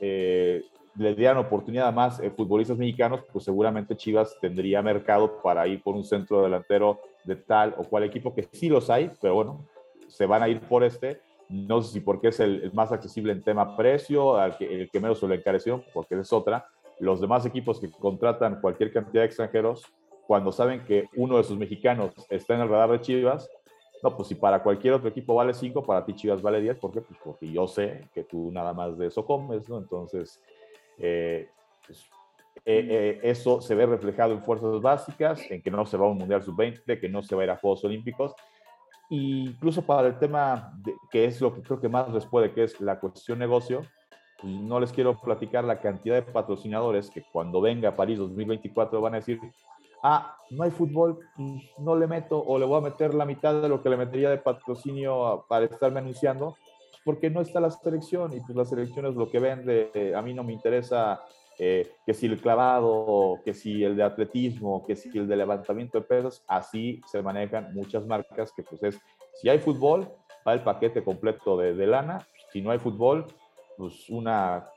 Speaker 3: le dieran oportunidad a más eh, futbolistas mexicanos, pues seguramente Chivas tendría mercado para ir por un centro delantero de tal o cual equipo, que sí los hay, pero bueno, se van a ir por este. No sé si porque es el, más accesible en tema precio, al que, el que menos se lo encareció, porque es otra. Los demás equipos que contratan cualquier cantidad de extranjeros, cuando saben que uno de sus mexicanos está en el radar de Chivas, no, pues si para cualquier otro equipo vale 5, para ti Chivas vale 10, ¿por qué? Pues porque yo sé que tú nada más de eso comes, ¿no? Entonces, eh, pues, eh, eh, eso se ve reflejado en fuerzas básicas, en que no se va a un Mundial Sub-20, que no se va a ir a Juegos Olímpicos. E incluso para el tema que es lo que creo que más les puede, que es la cuestión negocio, no les quiero platicar la cantidad de patrocinadores que cuando venga a París 2024 van a decir, ah, no hay fútbol, no le meto o le voy a meter la mitad de lo que le metería de patrocinio para estarme anunciando porque no está la selección y pues la selección es lo que vende. A mí no me interesa eh, que si el clavado, que si el de atletismo, que si el de levantamiento de pesos, así se manejan muchas marcas que pues es, si hay fútbol, va el paquete completo de, de lana, si no hay fútbol, pues una,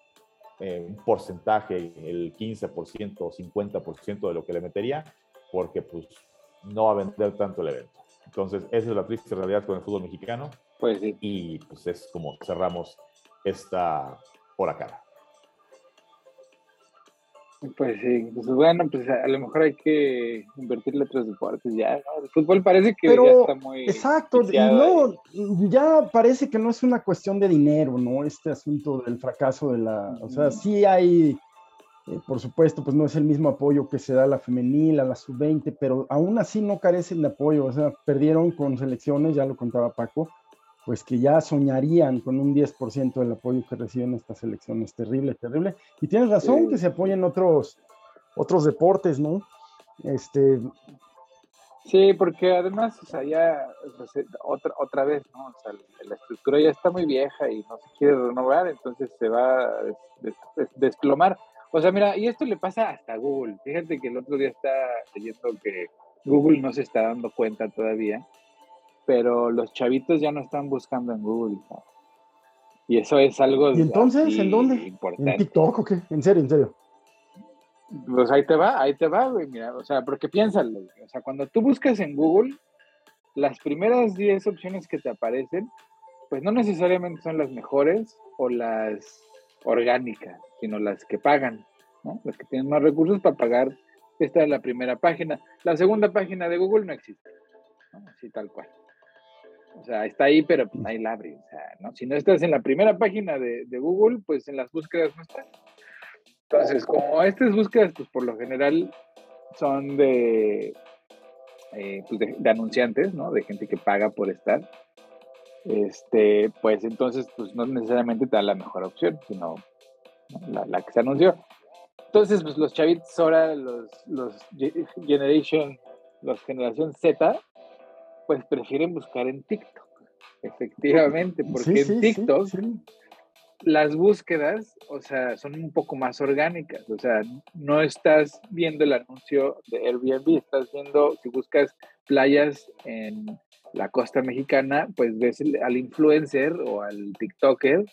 Speaker 3: eh, un porcentaje, el 15% o 50% de lo que le metería, porque pues no va a vender tanto el evento. Entonces, esa es la triste realidad con el fútbol mexicano.
Speaker 2: Pues sí.
Speaker 3: Y pues es como cerramos esta por acá.
Speaker 2: Pues sí, pues bueno, pues a, lo mejor hay que invertirle otros deportes ya, ¿no? El fútbol parece que ya está muy.
Speaker 1: Exacto, y no, ya parece que no es una cuestión de dinero, ¿no? Este asunto del fracaso de la. O sea, sí hay, eh, por supuesto, pues no es el mismo apoyo que se da a la femenil, a la sub-20, pero aún así no carecen de apoyo, o sea, perdieron con selecciones, ya lo contaba Paco, pues que ya soñarían con un 10% del apoyo que reciben estas elecciones. Terrible, terrible. Y tienes razón que se apoyen otros, otros deportes, ¿no? Este...
Speaker 2: Sí, porque además, o sea, ya otra, otra vez, ¿no? O sea, la estructura ya está muy vieja y no se quiere renovar, entonces se va a desplomar. O sea, mira, y esto le pasa hasta Google. Fíjate que el otro día está leyendo que Google no se está dando cuenta todavía pero los chavitos ya no están buscando en Google. Y eso es algo.
Speaker 1: ¿Y entonces en dónde? ¿En TikTok o qué? ¿En serio, en serio?
Speaker 2: Pues ahí te va, ahí te va, güey. Mira, o sea, porque piénsalo. O sea, cuando tú buscas en Google, las primeras 10 opciones que te aparecen, pues no necesariamente son las mejores o las orgánicas, sino las que pagan, ¿no? Las que tienen más recursos para pagar. Esta es la primera página. La segunda página de Google no existe, ¿no? Así tal cual. O sea, está ahí, pero pues, ahí la abre. O sea, ¿no? Si no estás en la primera página de, Google, pues en las búsquedas no estás. Entonces, como estas búsquedas, pues por lo general son de, eh, pues, de, anunciantes, ¿no? De gente que paga por estar. Este, pues entonces, pues no necesariamente te da la mejor opción, sino la, la, que se anunció. Entonces, pues los chavitos ahora, los, los Generation, los Generación Z, pues prefieren buscar en TikTok, efectivamente, porque en TikTok las búsquedas, o sea, son un poco más orgánicas, o sea, no estás viendo el anuncio de Airbnb, estás viendo, si buscas playas en la costa mexicana, pues ves al influencer o al TikToker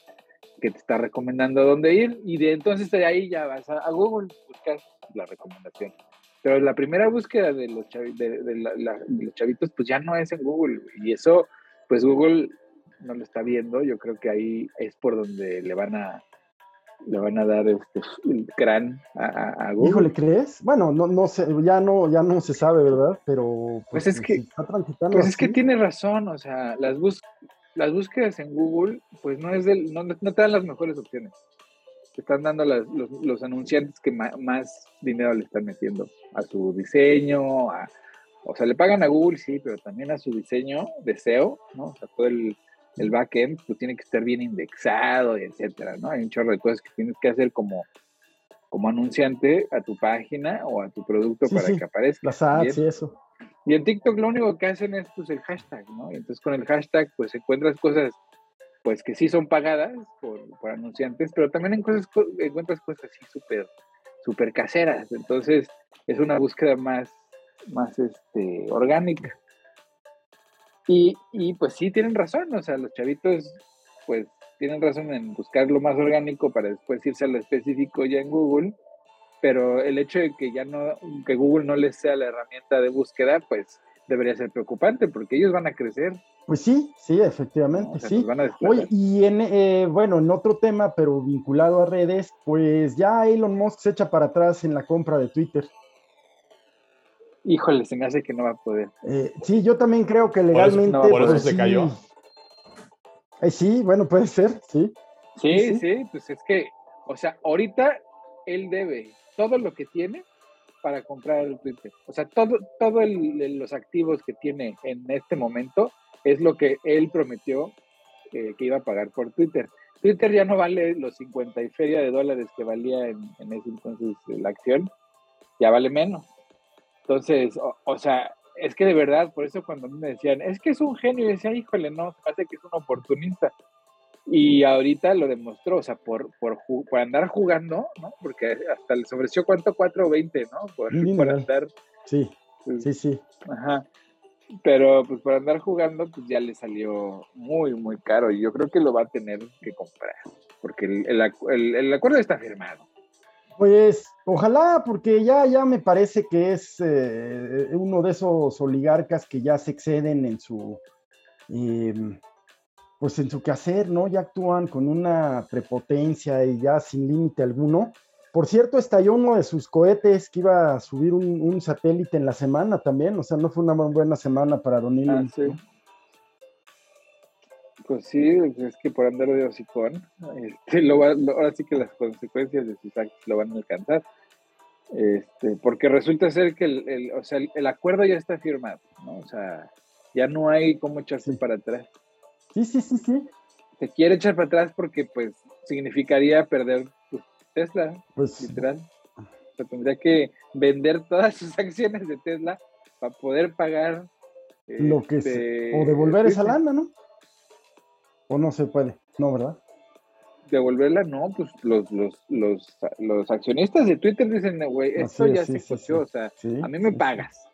Speaker 2: que te está recomendando dónde ir y de entonces de ahí ya vas a, a Google, buscas la recomendación. Pero la primera búsqueda de los, chavitos, pues ya no es en Google. Y eso, pues Google no lo está viendo. Yo creo que ahí es por donde le van a le van a dar este, el gran a, Google.
Speaker 1: Híjole, ¿crees? Bueno, no, no sé, ya no, ya no se sabe, ¿verdad? Pero
Speaker 2: pues, pues es que, pues es que tiene razón, o sea, las las búsquedas en Google, pues no es del, no, no te dan las mejores opciones están dando los, los, anunciantes que más, dinero le están metiendo a su diseño, o sea, le pagan a Google, sí, pero también a su diseño de SEO, ¿no? O sea, todo el, el backend pues tiene que estar bien indexado, etcétera, ¿no? Hay un chorro de cosas que tienes que hacer como, como anunciante a tu página o a tu producto para que aparezca.
Speaker 1: Las ads y eso.
Speaker 2: Y en TikTok lo único que hacen es pues el hashtag, ¿no? Y entonces con el hashtag pues encuentras cosas pues que sí son pagadas por, anunciantes, pero también encuentras cosas así súper super caseras, entonces es una búsqueda más, más este, orgánica. Y, pues sí, tienen razón, o sea, los chavitos pues tienen razón en buscar lo más orgánico para después irse a lo específico ya en Google, pero el hecho de que ya no, que Google no les sea la herramienta de búsqueda, pues debería ser preocupante porque ellos van a crecer
Speaker 1: pues sí, sí, efectivamente, sí. Oye, y en, eh, bueno, en otro tema, pero vinculado a redes, pues ya Elon Musk se echa para atrás en la compra de Twitter.
Speaker 2: Híjole, se me hace que no va a poder.
Speaker 1: Eh, sí, yo también creo que legalmente.
Speaker 3: Por eso, pues se cayó.
Speaker 1: Eh, sí, bueno, puede ser,
Speaker 2: sí. Sí, sí, pues es que, o sea, ahorita él debe todo lo que tiene para comprar Twitter. O sea, todo, todo los activos que tiene en este momento es lo que él prometió que iba a pagar por Twitter. Twitter ya no vale los 50 y feria de dólares que valía en, ese entonces la acción, ya vale menos. Entonces, o, sea, es que de verdad, por eso cuando me decían, es que es un genio, y decía, híjole, no, parece que es un oportunista. Y ahorita lo demostró, o sea, por, por, por andar jugando, ¿no? Porque hasta le ofreció cuánto, 4 o 20, ¿no? Por, por andar.
Speaker 1: Sí, sí, sí.
Speaker 2: Ajá. Pero pues por andar jugando, pues ya le salió muy, muy caro. Y yo creo que lo va a tener que comprar. Porque el, el, acuerdo está firmado.
Speaker 1: Pues ojalá, porque ya, ya me parece que es eh, uno de esos oligarcas que ya se exceden en su, em, pues en su quehacer, ¿no? Ya actúan con una prepotencia y ya sin límite alguno Por cierto, estalló uno de sus cohetes que iba a subir un, satélite en la semana también, o sea, no fue una buena semana para Don Elon.
Speaker 2: Ah, pues sí, es que por andar de hocicón, este, lo ahora sí que las consecuencias de sus actos lo van a alcanzar. Este, porque resulta ser que el, o sea, el, acuerdo ya está firmado, ¿no? O sea, ya no hay cómo echarse para atrás.
Speaker 1: Sí, sí, sí, sí.
Speaker 2: Se quiere echar para atrás porque, pues, significaría perder pues, Tesla, pues, literal. O sea, tendría que vender todas sus [laughs] acciones de Tesla para poder pagar.
Speaker 1: Lo que este, o devolver esa lana, ¿no? ¿O no se puede? No, ¿verdad?
Speaker 2: Devolverla, no, pues los, los, los, los accionistas de Twitter dicen, güey, esto ya se escuchó, o sea, a mí me pagas.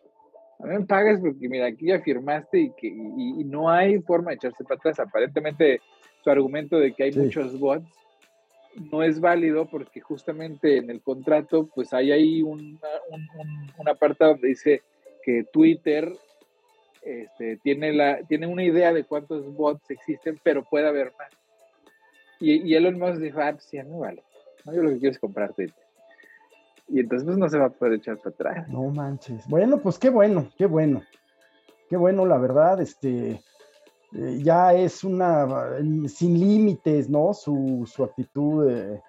Speaker 2: A mí me pagas porque, mira, aquí ya firmaste y, que, y, no hay forma de echarse para atrás. Aparentemente, su argumento de que hay muchos bots no es válido porque justamente en el contrato, pues hay ahí una, un, una parte donde dice que Twitter este, tiene, la, tiene una idea de cuántos bots existen, pero puede haber más. Y, y Elon Musk dijo, ah, pues sí, no vale. No, yo lo que quiero es comprar Twitter. Y entonces pues, no se va a poder echar para atrás.
Speaker 1: No manches. Bueno, pues qué bueno, qué bueno. Qué bueno, la verdad, este, eh, ya es una, sin límites, ¿no? Su, su actitud, eh,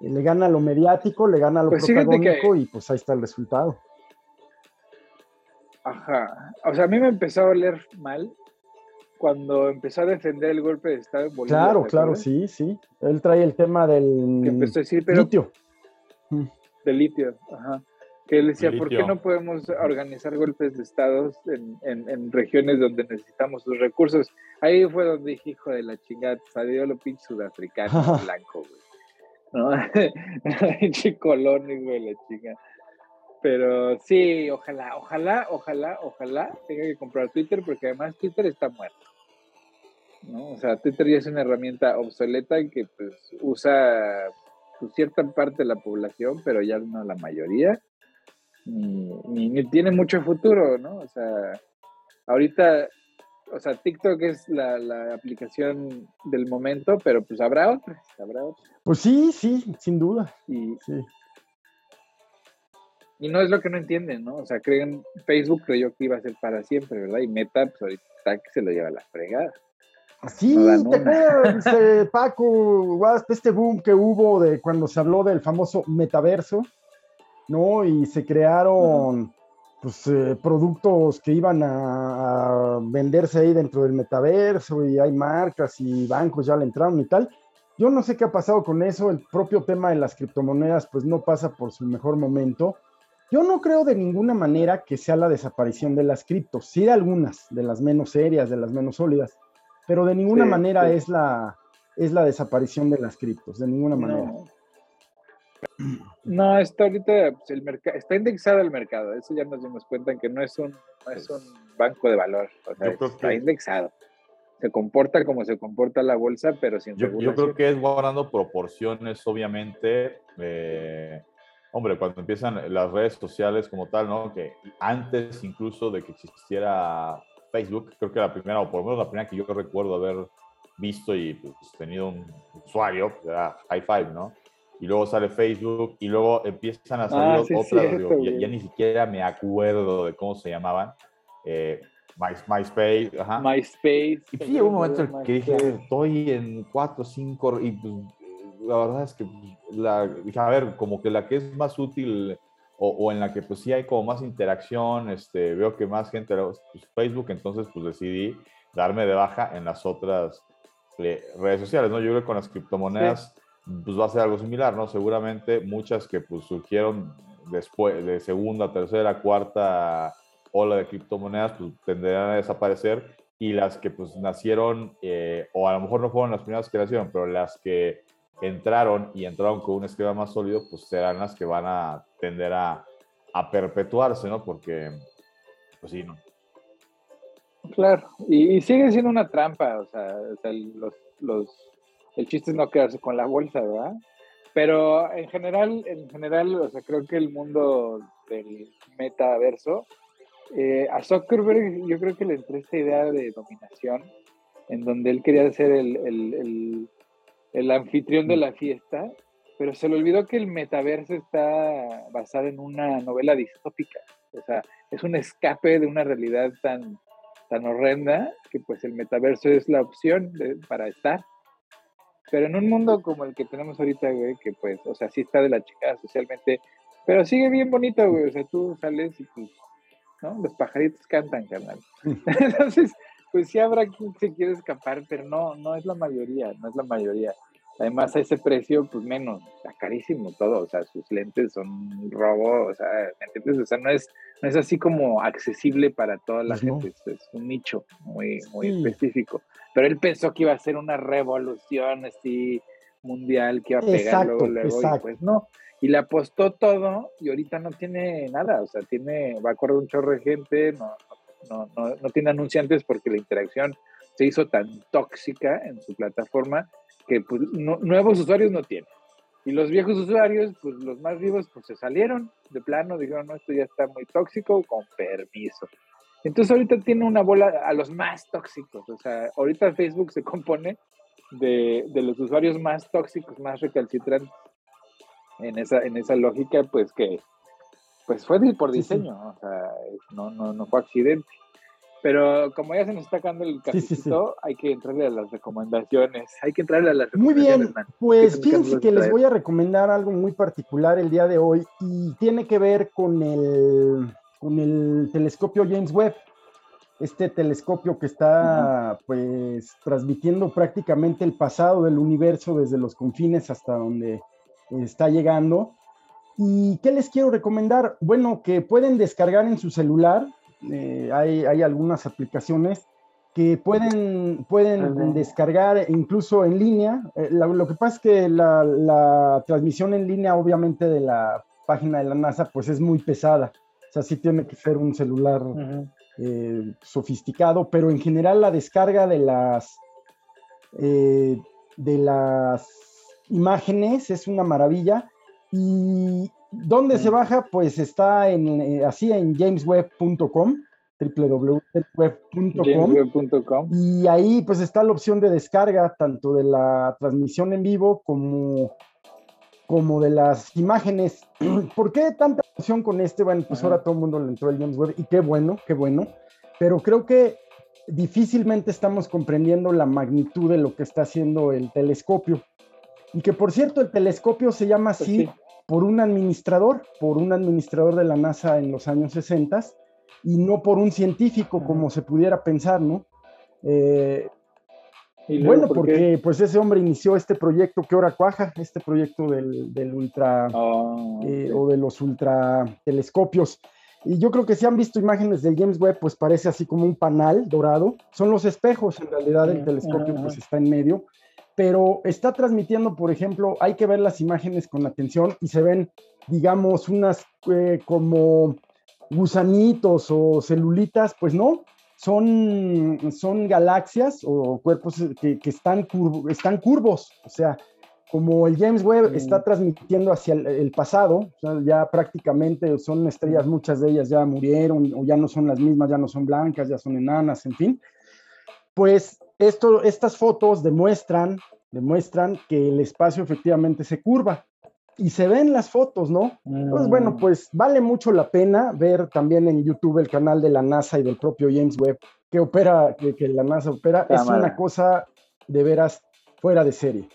Speaker 1: le gana lo mediático, le gana lo pues protagónico y pues ahí está el resultado.
Speaker 2: Ajá. O sea, a mí me empezó a oler mal cuando empezó a defender el golpe de Estado en
Speaker 1: Bolivia. Claro, claro, sí, sí. Él trae el tema del
Speaker 2: que empezó a decir, pero, litio. Del litio, ajá. Que él decía, ¿por qué no podemos organizar golpes de estados en, en, regiones donde necesitamos los recursos? Ahí fue donde dije, hijo de la chingada, salió lo pinche sudafricano [laughs] blanco, güey. ¿No? [laughs] pinche colón, güey, la chingada. Pero sí, ojalá, ojalá, ojalá, ojalá tenga que comprar Twitter porque además Twitter está muerto. ¿no? O sea, Twitter ya es una herramienta obsoleta que pues usa pues, cierta parte de la población, pero ya no la mayoría. Ni, tiene mucho futuro, ¿no? O sea, ahorita, o sea, TikTok es la, la aplicación del momento, pero pues habrá otras, habrá otras.
Speaker 1: Pues sí, sí, sin duda. Y, sí.
Speaker 2: Y no es lo que no entienden, ¿no? O sea, creen, Facebook creyó que iba a ser para siempre, ¿verdad? Y Meta, pues ahorita que se lo lleva a la fregada.
Speaker 1: Sí, te [laughs] dice Paco, este boom que hubo de cuando se habló del famoso metaverso, ¿no? Y se crearon pues, eh, productos que iban a, venderse ahí dentro del metaverso y hay marcas y bancos ya le entraron y tal. Yo no sé qué ha pasado con eso, el propio tema de las criptomonedas pues no pasa por su mejor momento yo no creo de ninguna manera que sea la desaparición de las criptos, sí de algunas, de las menos serias, de las menos sólidas, pero de ninguna manera es, la, es la desaparición de las criptos, de ninguna manera.
Speaker 2: No, está ahorita pues, el mercado, está indexado el mercado, eso ya nos dimos cuenta que no es un, es un banco de valor, está indexado. Se comporta como se comporta la bolsa, pero sin
Speaker 3: yo, yo creo que es guardando proporciones, obviamente. Eh, hombre, cuando empiezan las redes sociales como tal, ¿no? Que antes incluso de que existiera Facebook, creo que la primera, o por lo menos la primera que yo recuerdo haber visto y pues, tenido un usuario, era High Five, ¿no? Y luego sale Facebook y luego empiezan a salir ah, otras, ya, ni siquiera me acuerdo de cómo se llamaban. Eh, MySpace, ajá.
Speaker 2: MySpace.
Speaker 3: Y sí, hubo un momento en que dije, estoy en 4, 5, y pues la verdad es que, pues, la, a ver, como que la que es más útil o, en la que pues sí hay como más interacción, este, veo que más gente, pues, Facebook, entonces pues decidí darme de baja en las otras eh, redes sociales, ¿no? Yo creo que con las criptomonedas pues va a ser algo similar, ¿no? Seguramente muchas que pues surgieron después de segunda, tercera, cuarta ola de criptomonedas pues tenderán a desaparecer y las que pues nacieron, eh, o a lo mejor no fueron las primeras que nacieron, pero las que entraron y entraron con un esquema más sólido, pues serán las que van a tender a, perpetuarse, ¿no? Porque, pues sí, ¿no?
Speaker 2: Claro, y, sigue siendo una trampa, o sea, los, los, el chiste es no quedarse con la bolsa, ¿verdad? Pero en general, en general, o sea, creo que el mundo del metaverso, eh, a Zuckerberg yo creo que le entró esta idea de dominación, en donde él quería ser el anfitrión de la fiesta pero se le olvidó que el metaverso está basado en una novela distópica. O sea, es un escape de una realidad tan, tan horrenda que pues el metaverso es la opción para estar. Pero en un mundo como el que tenemos ahorita, güey, que pues, o sea, sí está de la chica socialmente, pero sigue bien bonito, güey. O sea, tú sales y pues, ¿no? Los pajaritos cantan, carnal. [laughs] Entonces, pues sí habrá quien se quiere escapar, pero no, no es la mayoría, no es la mayoría. Además, a ese precio, pues menos, está carísimo todo, o sea, sus lentes son robo, o sea, ¿me entiendes? O sea, no es, no es así como accesible para toda la gente, es, un nicho muy, muy específico. Pero él pensó que iba a ser una revolución así mundial, que iba a pegar luego, luego, y pues no. Y le apostó todo y ahorita no tiene nada, o sea, tiene, va a correr un chorro de gente, no, no, no, no tiene anunciantes porque la interacción se hizo tan tóxica en su plataforma que pues, nuevos usuarios no tienen. Y los viejos usuarios, pues los más vivos, pues se salieron de plano, dijeron, no, esto ya está muy tóxico, con permiso. Entonces ahorita tiene una bola a los más tóxicos, o sea, ahorita Facebook se compone de, de los usuarios más tóxicos, más recalcitrantes. En esa, en esa lógica, pues que pues fue por diseño, o sea, no, no, no fue accidente. Pero como ya se nos está acabando el cafecito, hay que entrarle a las recomendaciones. Hay que entrarle a las
Speaker 1: recomendaciones. Muy bien, pues fíjense que les voy a recomendar algo muy particular el día de hoy y tiene que ver con el, con el telescopio James Webb. Este telescopio que está pues transmitiendo prácticamente el pasado del universo desde los confines hasta donde está llegando. ¿Y qué les quiero recomendar? Bueno, que pueden descargar en su celular eh, hay, algunas aplicaciones que pueden, pueden descargar incluso en línea. Eh, lo, que pasa es que la, transmisión en línea, obviamente, de la página de la NASA, pues es muy pesada. O sea, sí tiene que ser un celular eh, sofisticado, pero en general la descarga de las, de las imágenes es una maravilla. Y, ¿Dónde se baja? Pues está en, eh, así en jamesweb.com, www.web.com. Y ahí pues está la opción de descarga tanto de la transmisión en vivo como, como de las imágenes. [clears throat] ¿Por qué tanta opción con este? Bueno, pues ahora todo el mundo le entró el James Webb y qué bueno, qué bueno. Pero creo que difícilmente estamos comprendiendo la magnitud de lo que está haciendo el telescopio. Y que por cierto, el telescopio se llama pues así por un administrador, por un administrador de la NASA en los años 60 y no por un científico como se pudiera pensar, ¿no? Eh, bueno, porque pues ese hombre inició este proyecto que ahora cuaja, este proyecto del, ultra ah, eh, o de los ultra telescopios. Y yo creo que si han visto imágenes del James Webb, pues parece así como un panal dorado. Son los espejos, en realidad el telescopio pues está en medio pero está transmitiendo, por ejemplo, hay que ver las imágenes con atención y se ven, digamos, unas eh, como gusanitos o celulitas, pues no, son, son galaxias o cuerpos que, están, están curvos, o sea, como el James Webb mm. está transmitiendo hacia el, pasado, ya prácticamente son estrellas, muchas de ellas ya murieron o ya no son las mismas, ya no son blancas, ya son enanas, en fin, pues esto, estas fotos demuestran, demuestran que el espacio efectivamente se curva y se ven las fotos, ¿no? Entonces, bueno, mm. pues vale mucho la pena ver también en YouTube el canal de la NASA y del propio James Webb que opera, que, la NASA opera. es una cosa de veras fuera de serie.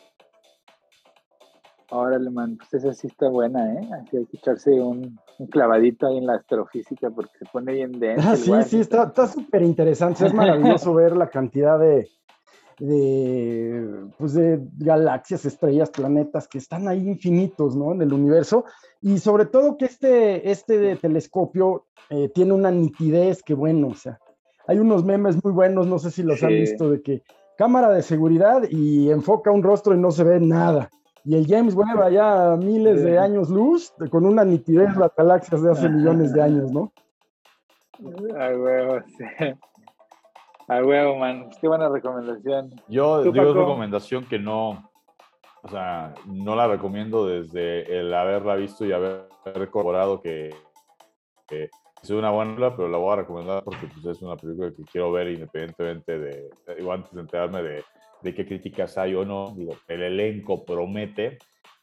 Speaker 2: Órale, man, pues esa sí está buena, ¿eh? Así hay que echarse un, clavadito ahí en la astrofísica porque se pone bien [laughs] denso.
Speaker 1: Ah, sí, sí, está súper interesante. Es maravilloso ver la cantidad de, de, pues de galaxias, estrellas, planetas que están ahí infinitos, ¿no? En el universo. Y sobre todo que este, este telescopio eh, tiene una nitidez que, bueno, o sea, hay unos memes muy buenos, no sé si los han visto, de que cámara de seguridad y enfoca un rostro y no se ve nada. Y el James Webb allá miles de años luz, con una nitidez las galaxias de hace millones de años, ¿no?
Speaker 2: A huevo, sí. A huevo, man. Qué buena recomendación.
Speaker 3: Yo digo recomendación que no, o sea, no la recomiendo desde el haberla visto y haber corroborado que, es una buena película, pero la voy a recomendar porque pues, es una película que quiero ver independientemente de, igual antes de enterarme de de qué críticas hay o no. Digo, el elenco promete.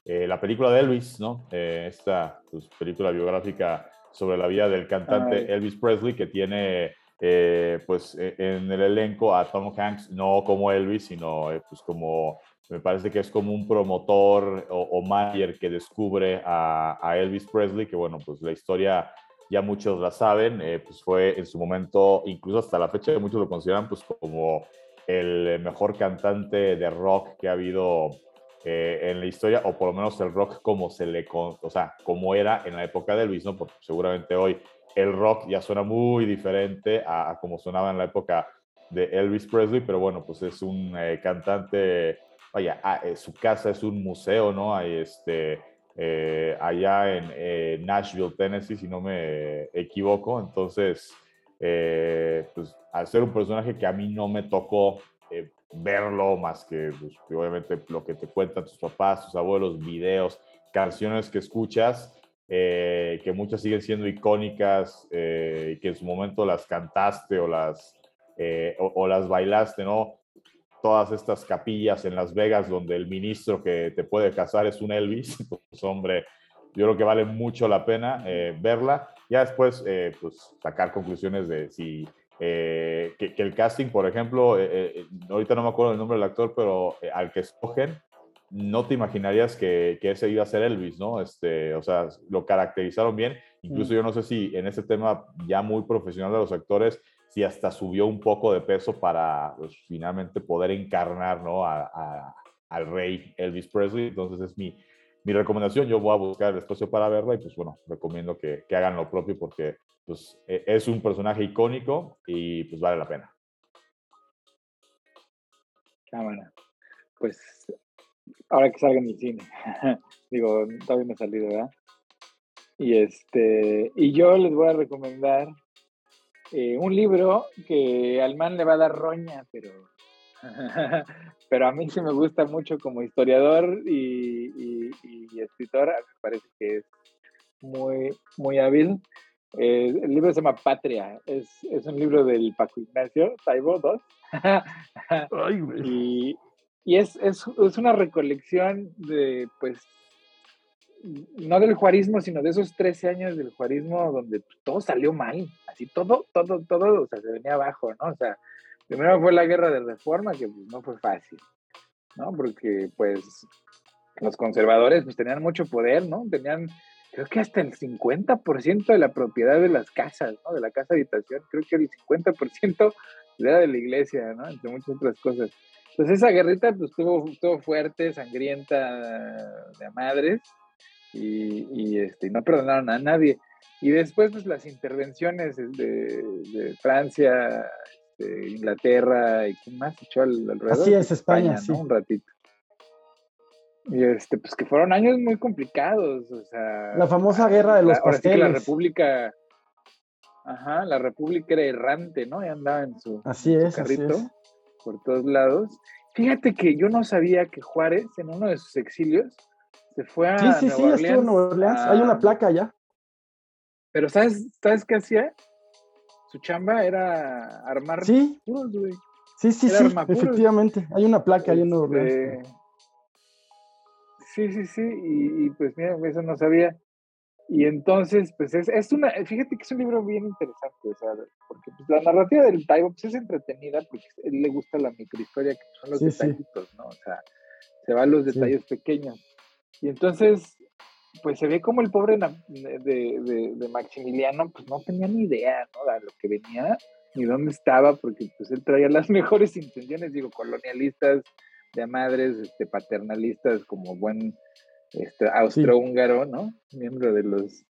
Speaker 3: eh, la película de Elvis, ¿no? Eh, esta pues, película biográfica sobre la vida del cantante Elvis Presley, que tiene eh, pues e, en el elenco a Tom Hanks, no como Elvis, sino pues como, me parece que es como un promotor o, o manager que descubre a, a, Elvis Presley, que bueno, pues la historia ya muchos la saben, pues fue en su momento, incluso hasta la fecha muchos lo consideran pues como el mejor cantante de rock que ha habido eh, en la historia, o por lo menos el rock como se le, o sea, como era en la época de Elvis, ¿no? Porque seguramente hoy el rock ya suena muy diferente a, como sonaba en la época de Elvis Presley, pero bueno, pues es un eh, cantante, vaya, ah, eh, su casa es un museo, ¿no? Hay este, allá en Nashville, Tennessee, si no me equivoco, entonces, pues al ser un personaje que a mí no me tocó verlo más que pues, obviamente lo que te cuentan tus papás, tus abuelos, videos, canciones que escuchas, eh, que muchas siguen siendo icónicas eh, y que en su momento las cantaste o las, eh, o, las bailaste, ¿no? Todas estas capillas en Las Vegas donde el ministro que te puede casar es un Elvis, [laughs] pues hombre, yo creo que vale mucho la pena verla. Ya después, pues sacar conclusiones de si eh, que, el casting, por ejemplo, eh, eh, ahorita no me acuerdo el nombre del actor, pero al que escogen, no te imaginarías que, que, ese iba a ser Elvis, ¿no? Este, o sea, lo caracterizaron bien. Incluso mm. yo no sé si en ese tema ya muy profesional de los actores, si hasta subió un poco de peso para pues, finalmente poder encarnar, ¿no? al rey Elvis Presley. Entonces es mi, mi recomendación. Yo voy a buscar el espacio para verla y pues bueno, recomiendo que, que hagan lo propio porque pues e, es un personaje icónico y pues vale la pena.
Speaker 2: Cámara. Pues ahora que salga en mi cine, [laughs] digo, todavía no ha salido, ¿verdad? Y este, y yo les voy a recomendar eh, un libro que al man le va a dar roña, pero, [laughs] pero a mí sí me gusta mucho como historiador y, y escritor, me parece que es muy, muy hábil. Eh, el libro se llama Patria, es, es, un libro del Paco Ignacio Taibo II. [laughs] y, y es, es, es, una recolección de, pues, no del juarismo, sino de esos 13 años del juarismo donde todo salió mal, así todo, todo, todo, o sea, se venía abajo, ¿no? O sea, primero fue la guerra de reforma, que pues, no fue fácil, ¿no? Porque, pues, los conservadores, pues, tenían mucho poder, ¿no? Tenían creo que hasta el 50% de la propiedad de las casas, ¿no? De la casa habitación, creo que el 50% era de la iglesia, ¿no? Entre muchas otras cosas. Entonces esa guerrita pues estuvo, fuerte, sangrienta de madres y, este, no perdonaron a nadie. Y después pues las intervenciones de, Francia, este, Inglaterra y quién más echó alrededor.
Speaker 1: Así es, España, sí.
Speaker 2: Un ratito. Y este, pues que fueron años muy complicados, o sea.
Speaker 1: La famosa guerra de los pasteles.
Speaker 2: la República, ajá, la República era errante, ¿no? Y andaba en su,
Speaker 1: así es, carrito
Speaker 2: por todos lados. Fíjate que yo no sabía que Juárez, en uno de sus exilios, se fue a.
Speaker 1: Sí, sí, sí, estuvo en Nueva Orleans. Hay una placa allá.
Speaker 2: Pero ¿sabes, ¿sabes qué hacía? Su chamba era armar
Speaker 1: sí. Sí, sí, sí, efectivamente. Hay una placa ahí en Nueva Orleans. Este,
Speaker 2: Sí, sí, sí, y, pues mira, eso no sabía. Y entonces, pues es, es, una, fíjate que es un libro bien interesante, o sea, porque pues, la narrativa del Taibo pues, es entretenida porque a él le gusta la microhistoria, que son los detallitos, ¿no? O sea, se va a los detalles pequeños. Y entonces, pues se ve como el pobre de, de, de, Maximiliano, pues no tenía ni idea, ¿no? De lo que venía, ni dónde estaba, porque pues él traía las [laughs] mejores intenciones, digo, colonialistas, de madres este, paternalistas como buen este, austrohúngaro, ¿no? Miembro de los...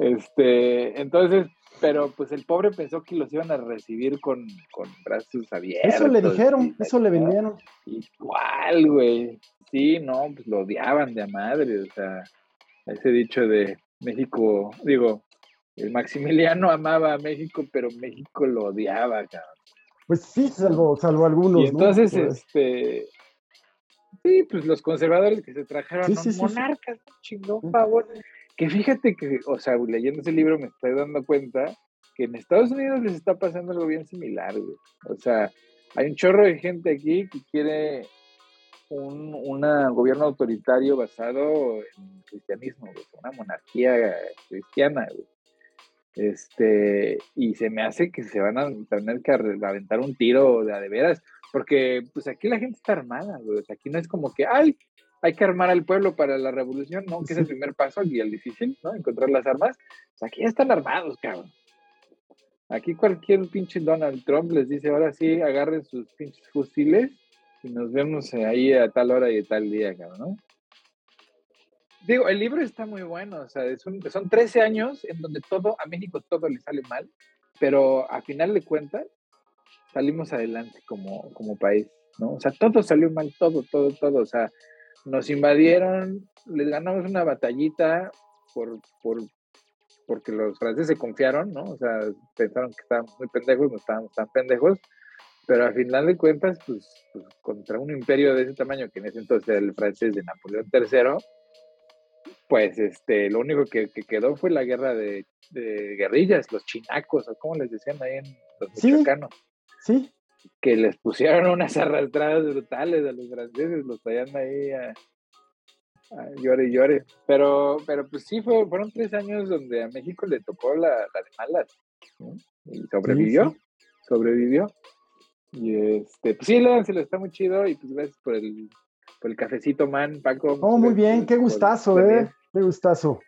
Speaker 2: Este, entonces, pero pues el pobre pensó que los iban a recibir con, con brazos abiertos.
Speaker 1: Eso le dijeron, eso le vendieron.
Speaker 2: Igual, güey. Sí, no, pues lo odiaban de a madre, o sea, ese dicho de México, digo, el Maximiliano amaba a México, pero México lo odiaba, cabrón.
Speaker 1: Pues sí, salvo, salvo algunos.
Speaker 2: Y entonces, este. Sí, pues los conservadores que se trajeron sí, monarcas, chingón favor. Que fíjate que, o sea, leyendo ese libro me estoy dando cuenta que en Estados Unidos les está pasando algo bien similar, güey. O sea, hay un chorro de gente aquí que quiere un una gobierno autoritario basado en cristianismo, una monarquía cristiana. Este, y se me hace que se van a tener que aventar un tiro de a de veras, porque pues aquí la gente está armada, aquí no es como que, ay, hay que armar al pueblo para la revolución, ¿no? Que es el primer paso y el difícil, ¿no? Encontrar las armas. Pues aquí ya están armados, cabrón. Aquí cualquier pinche Donald Trump les dice, ahora sí, agarren sus pinches fusiles y nos vemos ahí a tal hora y a tal día, cabrón, ¿no? Digo, el libro está muy bueno, o sea, son, son 13 años en donde todo, a México todo le sale mal, pero a final de cuentas salimos adelante como, como país, ¿no? O sea, todo salió mal, todo, todo, todo, o sea, nos invadieron, les ganamos una batallita por, por, porque los franceses se confiaron, ¿no? O sea, pensaron que estábamos muy pendejos, no estábamos tan pendejos, pero al final de cuentas, pues, pues, contra un imperio de ese tamaño, que en ese entonces era el francés de Napoleón III, pues este, lo único que, quedó fue la guerra de, guerrillas, los chinacos, o como les decían ahí en los
Speaker 1: sí, Sí.
Speaker 2: Que les pusieron unas [laughs] arrastradas brutales a los franceses, los traían ahí a, llore y llore. Pero, pero pues sí, fue, fueron tres años donde a México le tocó la, de malas. Y sobrevivió, sobrevivió. Y este, pues sí, lo está muy chido y pues gracias por el, por el cafecito, man, Paco.
Speaker 1: Oh, muy bien, qué gustazo, eh, qué gustazo.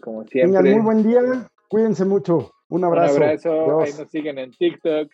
Speaker 2: Como siempre.
Speaker 1: Tengan muy buen día, cuídense mucho. Un abrazo.
Speaker 2: Un abrazo, ahí nos siguen en TikTok.